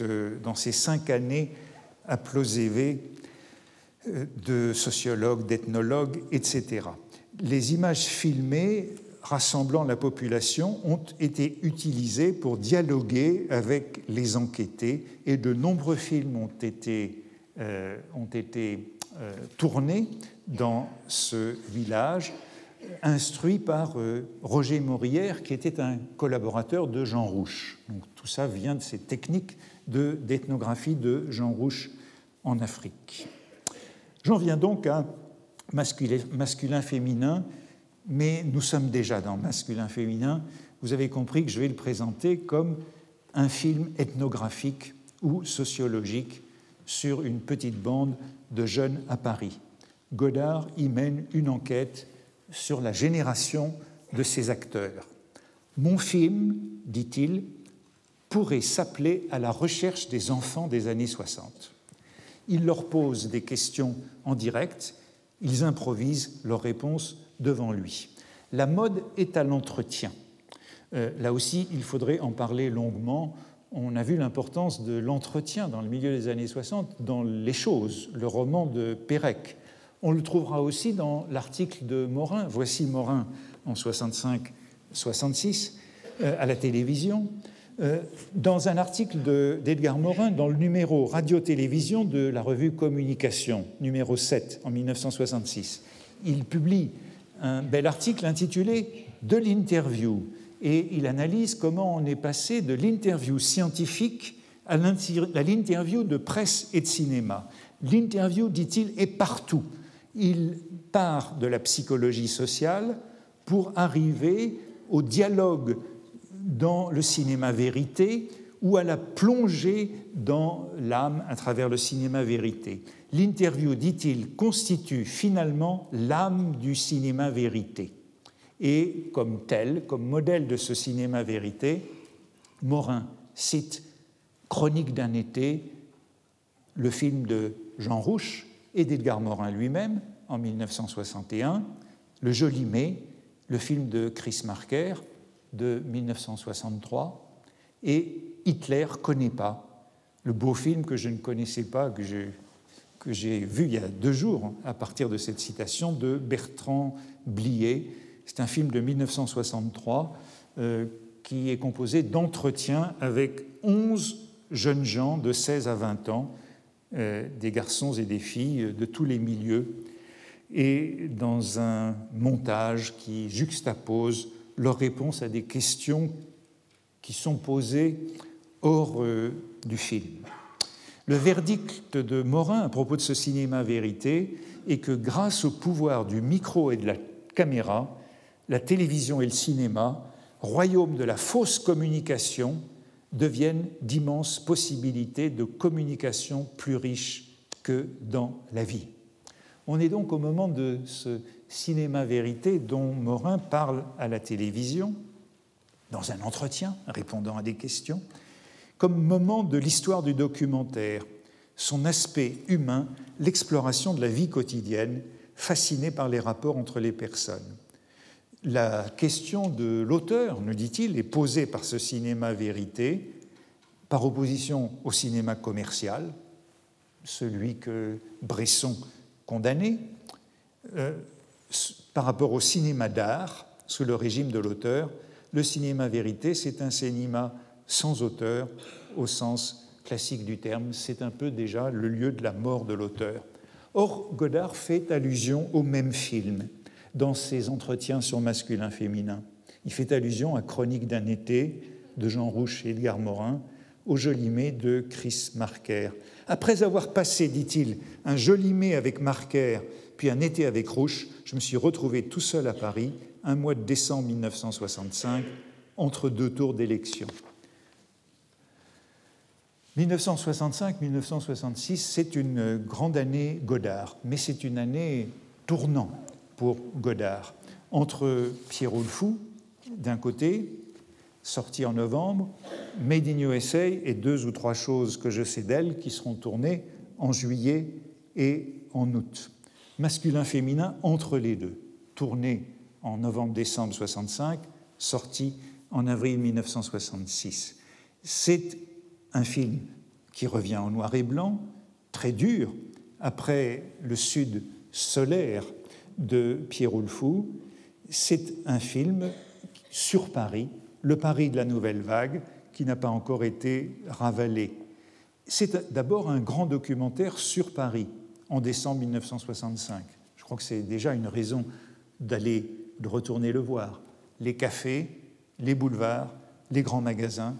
euh, ces cinq années à Plausévé de sociologues, d'ethnologues, etc. Les images filmées rassemblant la population ont été utilisées pour dialoguer avec les enquêtés et de nombreux films ont été, ont été euh, tournés dans ce village, instruits par euh, Roger Morière, qui était un collaborateur de Jean Rouche. Donc, tout ça vient de ces techniques d'ethnographie de, de Jean Rouche en Afrique. J'en viens donc à masculin-féminin, mais nous sommes déjà dans masculin-féminin. Vous avez compris que je vais le présenter comme un film ethnographique ou sociologique sur une petite bande de jeunes à Paris. Godard y mène une enquête sur la génération de ces acteurs. Mon film, dit-il, pourrait s'appeler À la recherche des enfants des années 60. Il leur pose des questions en direct, ils improvisent leurs réponses devant lui. La mode est à l'entretien. Euh, là aussi, il faudrait en parler longuement. On a vu l'importance de l'entretien dans le milieu des années 60 dans Les choses, le roman de Pérec. On le trouvera aussi dans l'article de Morin, Voici Morin en 65-66, euh, à la télévision. Euh, dans un article d'Edgar Morin, dans le numéro Radio-Télévision de la revue Communication, numéro 7, en 1966, il publie un bel article intitulé De l'interview, et il analyse comment on est passé de l'interview scientifique à l'interview de presse et de cinéma. L'interview, dit-il, est partout. Il part de la psychologie sociale pour arriver au dialogue dans le cinéma vérité ou à la plongée dans l'âme à travers le cinéma vérité. L'interview, dit-il, constitue finalement l'âme du cinéma vérité. Et comme tel, comme modèle de ce cinéma vérité, Morin cite Chronique d'un été, le film de Jean Rouche, et d'Edgar Morin lui-même en 1961, Le Joli Mai, le film de Chris Marker de 1963, et Hitler connaît pas, le beau film que je ne connaissais pas, que j'ai vu il y a deux jours à partir de cette citation de Bertrand Blier. C'est un film de 1963 euh, qui est composé d'entretiens avec 11 jeunes gens de 16 à 20 ans, euh, des garçons et des filles de tous les milieux, et dans un montage qui juxtapose leurs réponses à des questions qui sont posées hors euh, du film. Le verdict de Morin à propos de ce cinéma vérité est que grâce au pouvoir du micro et de la caméra, la télévision et le cinéma, royaume de la fausse communication, deviennent d'immenses possibilités de communication plus riches que dans la vie. On est donc au moment de ce cinéma vérité dont Morin parle à la télévision, dans un entretien répondant à des questions, comme moment de l'histoire du documentaire, son aspect humain, l'exploration de la vie quotidienne, fascinée par les rapports entre les personnes. La question de l'auteur, nous dit-il, est posée par ce cinéma vérité, par opposition au cinéma commercial, celui que Bresson condamnait, euh, par rapport au cinéma d'art, sous le régime de l'auteur, le cinéma vérité, c'est un cinéma sans auteur au sens classique du terme. C'est un peu déjà le lieu de la mort de l'auteur. Or, Godard fait allusion au même film dans ses entretiens sur masculin-féminin. Il fait allusion à Chronique d'un été de Jean Rouche et Edgar Morin, au joli mai de Chris Marker. Après avoir passé, dit-il, un joli mai avec Marker, puis un été avec Rouche, je me suis retrouvé tout seul à Paris, un mois de décembre 1965, entre deux tours d'élection. 1965-1966, c'est une grande année Godard, mais c'est une année tournant pour Godard. Entre Pierrot le Fou, d'un côté, sorti en novembre, Made in USA et deux ou trois choses que je sais d'elle qui seront tournées en juillet et en août. Masculin-féminin entre les deux, tourné en novembre-décembre 65, sorti en avril 1966. C'est un film qui revient en noir et blanc, très dur, après le sud solaire de Pierre Fou. C'est un film sur Paris, le Paris de la nouvelle vague, qui n'a pas encore été ravalé. C'est d'abord un grand documentaire sur Paris en décembre 1965. Je crois que c'est déjà une raison d'aller, de retourner le voir. Les cafés, les boulevards, les grands magasins,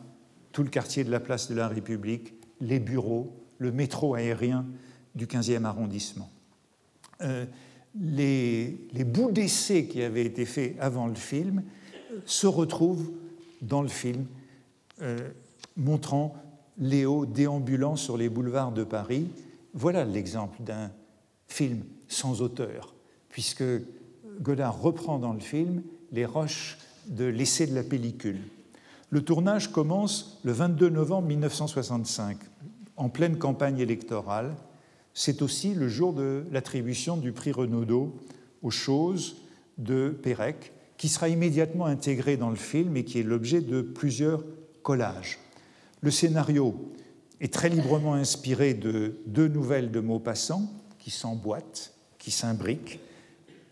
tout le quartier de la place de la République, les bureaux, le métro aérien du 15e arrondissement. Euh, les, bouts d'essai qui avaient été faits avant le film se retrouvent dans le film, euh, montrant Léo déambulant sur les boulevards de Paris. Voilà l'exemple d'un film sans auteur, puisque Godard reprend dans le film les roches de l'essai de la pellicule. Le tournage commence le 22 novembre 1965, en pleine campagne électorale. C'est aussi le jour de l'attribution du prix Renaudot aux choses de Pérec, qui sera immédiatement intégré dans le film et qui est l'objet de plusieurs collages. Le scénario est très librement inspiré de deux nouvelles de Maupassant qui s'emboîtent, qui s'imbriquent.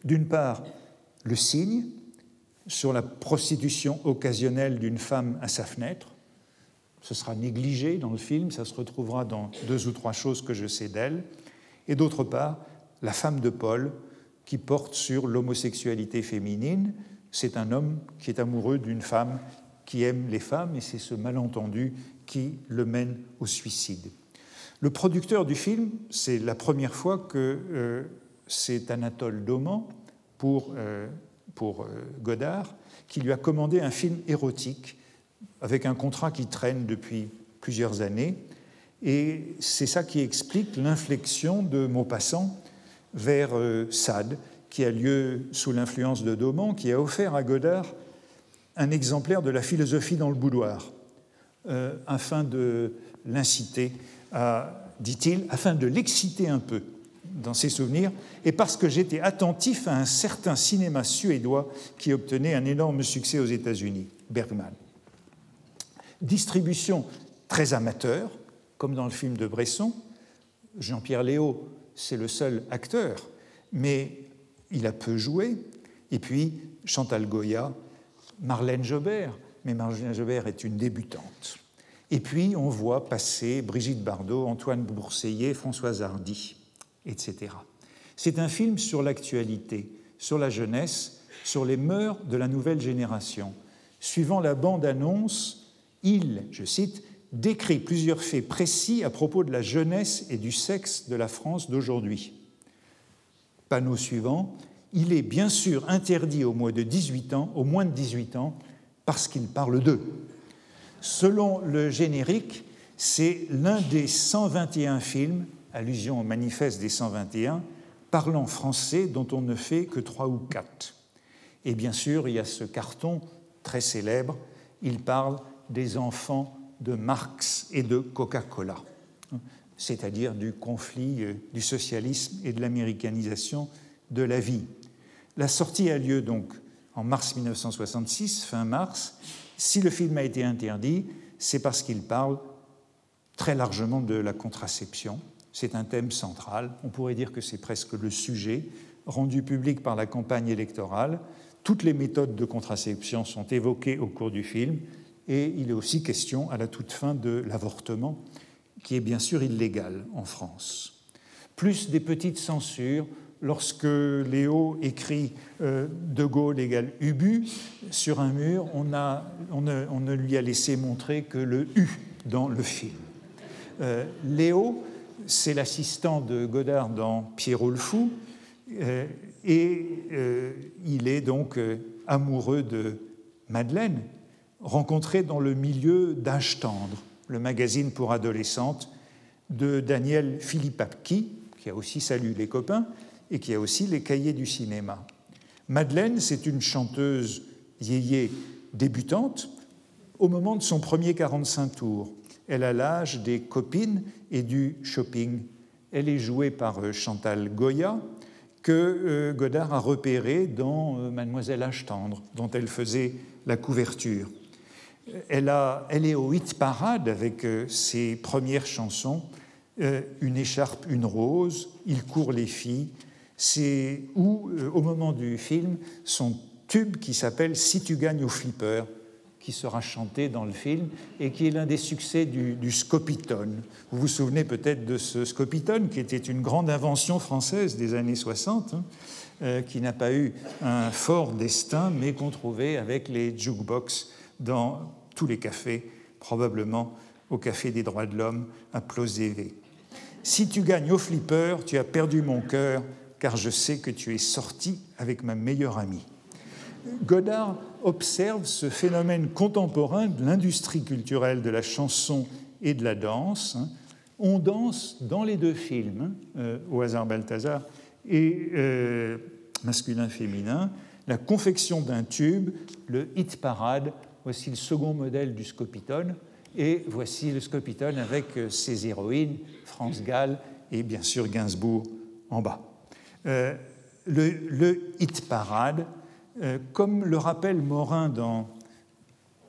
D'une part, Le Cygne, sur la prostitution occasionnelle d'une femme à sa fenêtre. Ce sera négligé dans le film, ça se retrouvera dans deux ou trois choses que je sais d'elle. Et d'autre part, la femme de Paul, qui porte sur l'homosexualité féminine. C'est un homme qui est amoureux d'une femme qui aime les femmes, et c'est ce malentendu qui le mène au suicide. Le producteur du film, c'est la première fois que euh, c'est Anatole Doman pour euh, pour euh, Godard, qui lui a commandé un film érotique avec un contrat qui traîne depuis plusieurs années. Et c'est ça qui explique l'inflexion de Maupassant vers euh, Sade, qui a lieu sous l'influence de Doman, qui a offert à Godard un exemplaire de la philosophie dans le boudoir, euh, afin de l'inciter dit-il, afin de l'exciter un peu dans ses souvenirs, et parce que j'étais attentif à un certain cinéma suédois qui obtenait un énorme succès aux États-Unis, Bergman. Distribution très amateur, comme dans le film de Bresson. Jean-Pierre Léo, c'est le seul acteur, mais il a peu joué. Et puis Chantal Goya, Marlène Jobert, mais Marlène Jobert est une débutante. Et puis on voit passer Brigitte Bardot, Antoine Bourseillet, Françoise Hardy, etc. C'est un film sur l'actualité, sur la jeunesse, sur les mœurs de la nouvelle génération. Suivant la bande-annonce, il, je cite, décrit plusieurs faits précis à propos de la jeunesse et du sexe de la France d'aujourd'hui. Panneau suivant, il est bien sûr interdit au moins de 18 ans, au moins de 18 ans, parce qu'il parle d'eux. Selon le générique, c'est l'un des 121 films, allusion au manifeste des 121, parlant français dont on ne fait que trois ou quatre. Et bien sûr, il y a ce carton très célèbre, il parle des enfants de Marx et de Coca-Cola, c'est-à-dire du conflit euh, du socialisme et de l'américanisation de la vie. La sortie a lieu donc en mars 1966, fin mars. Si le film a été interdit, c'est parce qu'il parle très largement de la contraception. C'est un thème central. On pourrait dire que c'est presque le sujet rendu public par la campagne électorale. Toutes les méthodes de contraception sont évoquées au cours du film et il est aussi question à la toute fin de l'avortement, qui est bien sûr illégal en France. Plus des petites censures lorsque Léo écrit euh, De Gaulle égale Ubu sur un mur, on, ne, lui a laissé montrer que le U dans le film. Euh, Léo, c'est l'assistant de Godard dans Pierrot le Fou, euh, et il est donc amoureux de Madeleine, rencontré dans le milieu d'Âge tendre, le magazine pour adolescentes de Daniel Philippaki, qui a aussi Salut les copains, et qui a aussi les cahiers du cinéma. Madeleine, c'est une chanteuse yéyé débutante au moment de son premier 45 tours. Elle a l'âge des copines et du shopping. Elle est jouée par euh, Chantal Goya, que euh, Godard a repérée dans euh, Mademoiselle H. Tendre, dont elle faisait la couverture. Elle, est au hit parade avec ses premières chansons, Une écharpe, une rose, Il court les filles, c'est où, euh, au moment du film, son tube qui s'appelle Si tu gagnes au flipper, qui sera chanté dans le film et qui est l'un des succès du, du scopitone. Vous vous souvenez peut-être de ce scopitone qui était une grande invention française des années 60, hein, euh, qui n'a pas eu un fort destin, mais qu'on trouvait avec les jukebox dans tous les cafés, probablement au Café des droits de l'homme à Plausévé. Si tu gagnes au flipper, tu as perdu mon cœur, car je sais que tu es sorti avec ma meilleure amie. Godard observe ce phénomène contemporain de l'industrie culturelle de la chanson et de la danse. On danse dans les deux films, euh, au hasard Balthazar et euh, masculin-féminin, la confection d'un tube, le hit parade. Voici le second modèle du Scopitone. Et voici le Scopitone avec euh, ses héroïnes, France Gall et bien sûr Gainsbourg en bas. Euh, le, hit parade, euh, comme le rappelle Morin dans,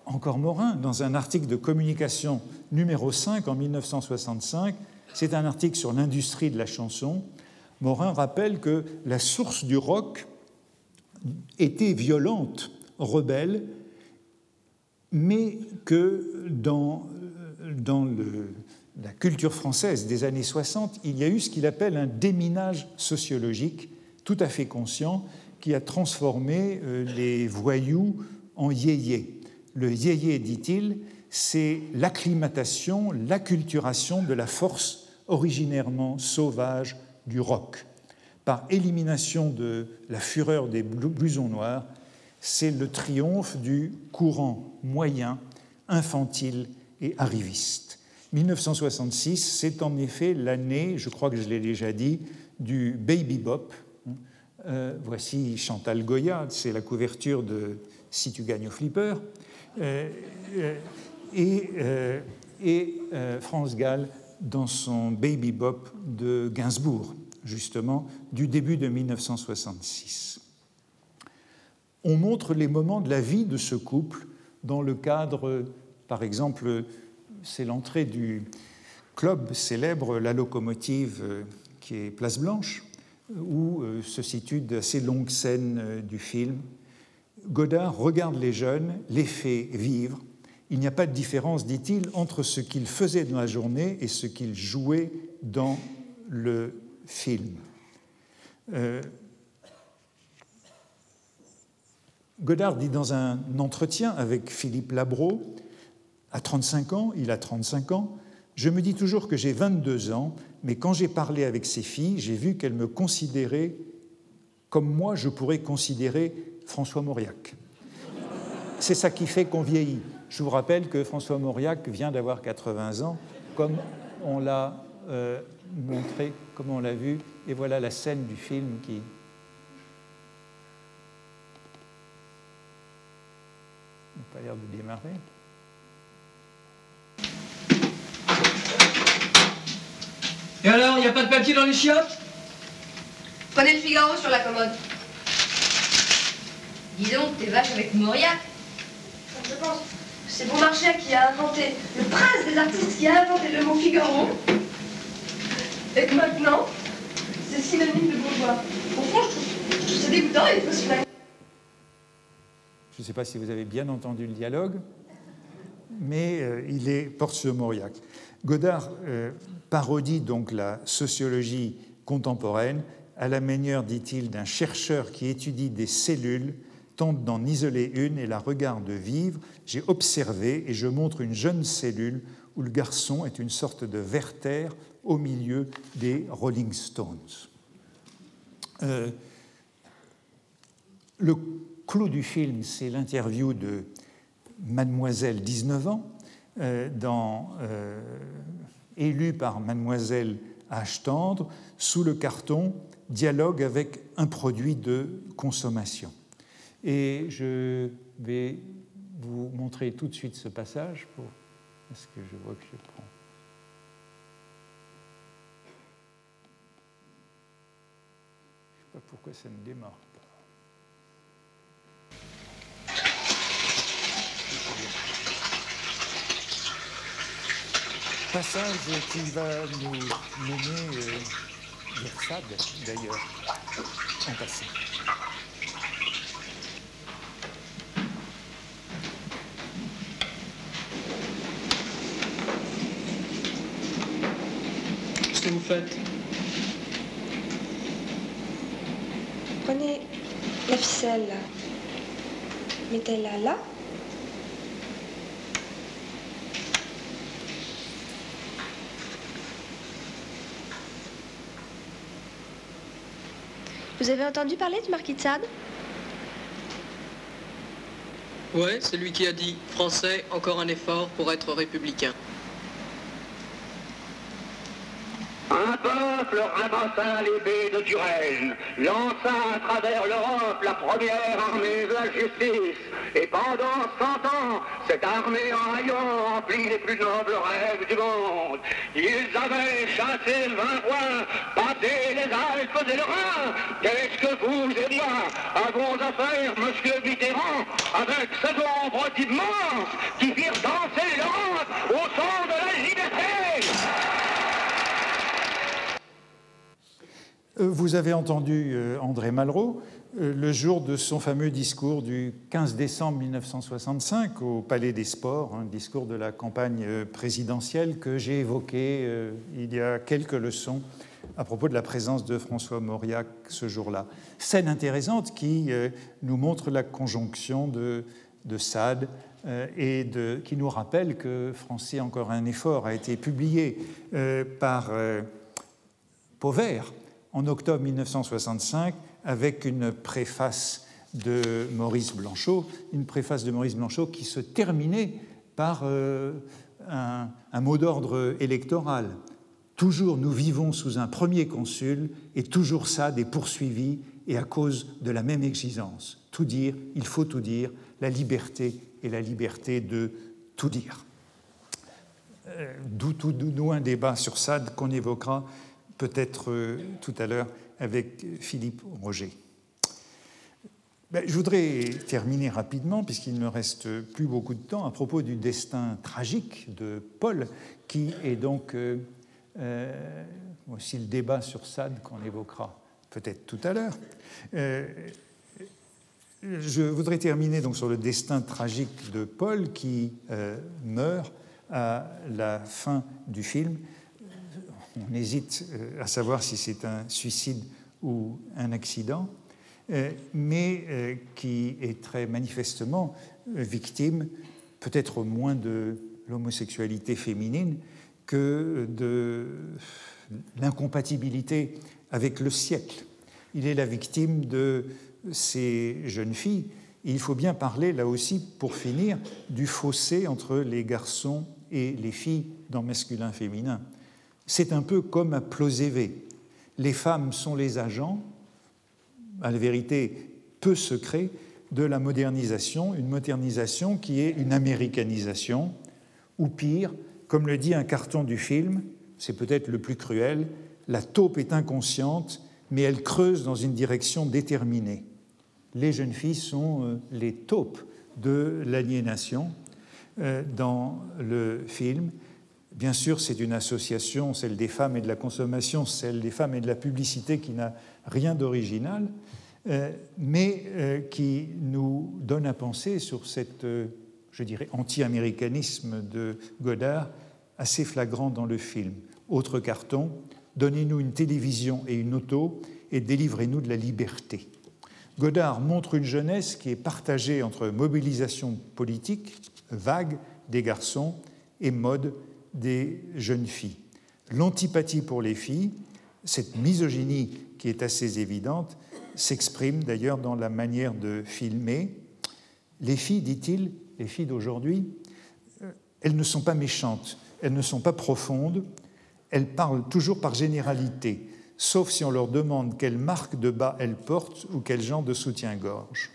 encore Morin, dans un article de communication numéro 5 en 1965, c'est un article sur l'industrie de la chanson. Morin rappelle que la source du rock était violente, rebelle, mais que dans, dans la culture française des années 60, il y a eu ce qu'il appelle un déminage sociologique tout à fait conscient qui a transformé euh, les voyous en yéyés. Le yéyé, dit-il, c'est l'acclimatation, l'acculturation de la force originairement sauvage du rock. Par élimination de la fureur des blousons noirs, c'est le triomphe du courant moyen, infantile et arriviste. 1966, c'est en effet l'année, je crois que je l'ai déjà dit, du baby bop. Euh, voici Chantal Goya, c'est la couverture de Si tu gagnes au flipper. Euh, euh, et, et France Gall dans son baby bop de Gainsbourg, justement, du début de 1966. On montre les moments de la vie de ce couple dans le cadre, par exemple, c'est l'entrée du club célèbre La Locomotive, euh, qui est Place Blanche, où euh, se situent d'assez longues scènes euh, du film. Godard regarde les jeunes, les fait vivre. Il n'y a pas de différence, dit-il, entre ce qu'ils faisaient dans la journée et ce qu'ils jouaient dans le film. Godard dit dans un entretien avec Philippe Labro, à 35 ans, il a 35 ans, je me dis toujours que j'ai 22 ans, mais quand j'ai parlé avec ces filles, j'ai vu qu'elles me considéraient comme moi je pourrais considérer François Mauriac. C'est ça qui fait qu'on vieillit. Je vous rappelle que François Mauriac vient d'avoir 80 ans, comme on l'a euh, montré, comme on l'a vu, et voilà la scène du film qui n'a pas l'air de démarrer. Et alors, il n'y a pas de papier dans les chiottes? Prenez le Figaro sur la commode. Dis donc, t'es vache avec Mauriac. Je pense que c'est Beaumarchais qui a inventé, le prince des artistes qui a inventé le mot Figaro. Et que maintenant, c'est synonyme de bourgeois. Au fond, je trouve, ça dégoûtant et il faut se Je ne sais pas si vous avez bien entendu le dialogue, mais euh, il est porte sur Mauriac. Godard euh, parodie donc la sociologie contemporaine à la manière, dit-il, d'un chercheur qui étudie des cellules, tente d'en isoler une et la regarde vivre. J'ai observé et je montre une jeune cellule où le garçon est une sorte de Werther au milieu des Rolling Stones. Euh, le clou du film, c'est l'interview de Mademoiselle, 19 ans, euh, dans euh, élu par mademoiselle H. Tendre, sous le carton Dialogue avec un produit de consommation. Et je vais vous montrer tout de suite ce passage. Pour... Est-ce que je vois que je prends? Je ne sais pas pourquoi ça ne démarre passage qui va nous mener euh, vers Sade, d'ailleurs, en passant. Qu'est-ce que vous faites? Prenez la ficelle, mettez-la là. Vous avez entendu parler du marquis de Sade? Ouais, c'est lui qui a dit Français, encore un effort pour être républicain. Un peuple ramassa les baies de Turenne, lança à travers l'Europe la première armée de la justice, et pendant cent ans, cette armée en haillons remplit les plus nobles rêves du monde. Ils avaient chassé le vin point, battu les Alpes et le Rhin. Qu'est-ce que vous et moi avons à faire, monsieur Mitterrand, avec cette ombre immense qui firent danser l'Europe au son de la liberté Euh, vous avez entendu euh, André Malraux euh, le jour de son fameux discours du 15 décembre 1965 au Palais des Sports, un discours de la campagne présidentielle que j'ai évoqué il y a quelques leçons à propos de la présence de François Mauriac ce jour-là. Scène intéressante qui nous montre la conjonction de, de Sade et de, qui nous rappelle que Français encore un effort a été publié par Pauvert en octobre 1965 avec une préface de Maurice Blanchot, une préface de Maurice Blanchot qui se terminait par euh, un, mot d'ordre électoral. Toujours nous vivons sous un premier consul et toujours ça des poursuivis et à cause de la même exigence. Tout dire, il faut tout dire, la liberté et la liberté de tout dire. Euh, d'où un débat sur Sade qu'on évoquera peut-être tout à l'heure avec Philippe Roger. Ben, je voudrais terminer rapidement, puisqu'il ne reste plus beaucoup de temps, à propos du destin tragique de Paul, qui est donc euh, euh, aussi le débat sur Sade qu'on évoquera peut-être tout à l'heure. Euh, je voudrais terminer donc sur le destin tragique de Paul qui meurt à la fin du film. On hésite à savoir si c'est un suicide ou un accident. Euh, mais euh, qui est très manifestement euh, victime, peut-être moins de l'homosexualité féminine que de l'incompatibilité avec le siècle. Il est la victime de ces jeunes filles. Il faut bien parler, là aussi, pour finir, du fossé entre les garçons et les filles dans masculin-féminin. C'est un peu comme à Plausévé. Les femmes sont les agents, à la vérité peu secret de la modernisation, une modernisation qui est une américanisation, ou pire, comme le dit un carton du film, c'est peut-être le plus cruel, la taupe est inconsciente, mais elle creuse dans une direction déterminée. Les jeunes filles sont euh, les taupes de l'aliénation euh, dans le film. Bien sûr, c'est une association, celle des femmes et de la consommation, celle des femmes et de la publicité, qui n'a rien d'original, euh, mais euh, qui nous donne à penser sur cette, euh, je dirais, anti-américanisme de Godard, assez flagrant dans le film. Autre carton, donnez-nous une télévision et une auto et délivrez-nous de la liberté. Godard montre une jeunesse qui est partagée entre mobilisation politique, vague des garçons, et mode des jeunes filles. L'antipathie pour les filles, cette misogynie qui est assez évidente, s'exprime d'ailleurs dans la manière de filmer. Les filles, dit-il, les filles d'aujourd'hui, euh, elles ne sont pas méchantes, elles ne sont pas profondes, elles parlent toujours par généralité, sauf si on leur demande quelle marque de bas elles portent ou quel genre de soutien-gorge.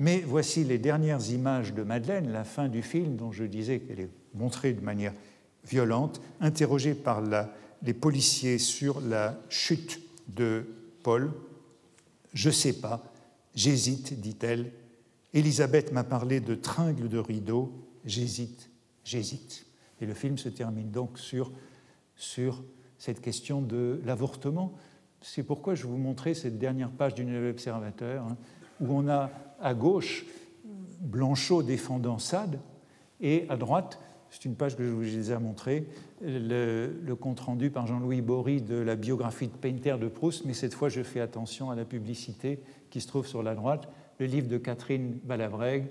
Mais voici les dernières images de Madeleine, la fin du film dont je disais qu'elle est montrée de manière violente, interrogée par les policiers sur la chute de Paul, je sais pas, j'hésite, dit-elle. Elisabeth m'a parlé de tringles de rideau, j'hésite, j'hésite. Et le film se termine donc sur, sur cette question de l'avortement. C'est pourquoi je vous montrais cette dernière page du Nouvel Observateur, hein, où on a à gauche Blanchot défendant Sade, et à droite c'est une page que je vous ai déjà montrée, le, compte-rendu par Jean-Louis Bory de la biographie de Painter de Proust, mais cette fois je fais attention à la publicité qui se trouve sur la droite, le livre de Catherine Balabrègue,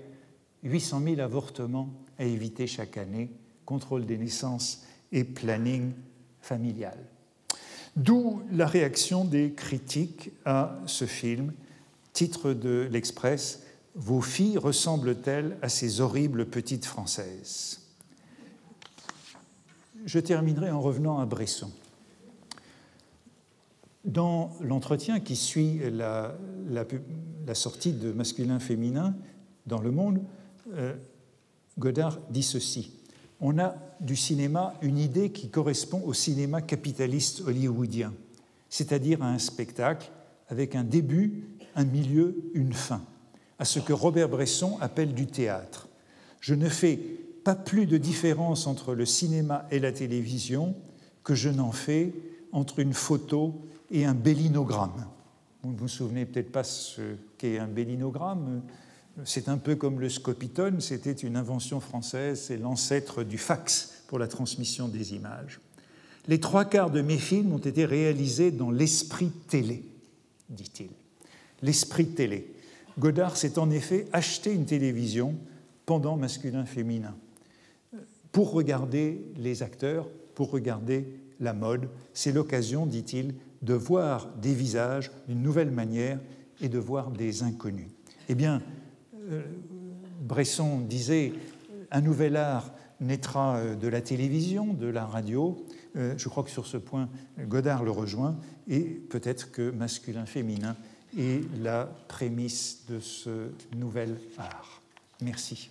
800 000 avortements à éviter chaque année, contrôle des naissances et planning familial. D'où la réaction des critiques à ce film, titre de l'Express, Vos filles ressemblent-elles à ces horribles petites Françaises? Je terminerai en revenant à Bresson. Dans l'entretien qui suit la, sortie de Masculin-Féminin dans le monde, euh, Godard dit ceci. On a du cinéma une idée qui correspond au cinéma capitaliste hollywoodien, c'est-à-dire à un spectacle avec un début, un milieu, une fin, à ce que Robert Bresson appelle du théâtre. Je ne fais pas plus de différence entre le cinéma et la télévision que je n'en fais entre une photo et un bellinogramme. Vous ne vous souvenez peut-être pas ce qu'est un bellinogramme. C'est un peu comme le scopitone, c'était une invention française, c'est l'ancêtre du fax pour la transmission des images. Les trois quarts de mes films ont été réalisés dans l'esprit télé, dit-il. L'esprit télé. Godard s'est en effet acheté une télévision pendant masculin-féminin pour regarder les acteurs, pour regarder la mode. C'est l'occasion, dit-il, de voir des visages d'une nouvelle manière et de voir des inconnus. Eh bien, euh, Bresson disait, un nouvel art naîtra euh, de la télévision, de la radio. Euh, je crois que sur ce point, Godard le rejoint, et peut-être que masculin-féminin est la prémisse de ce nouvel art. Merci.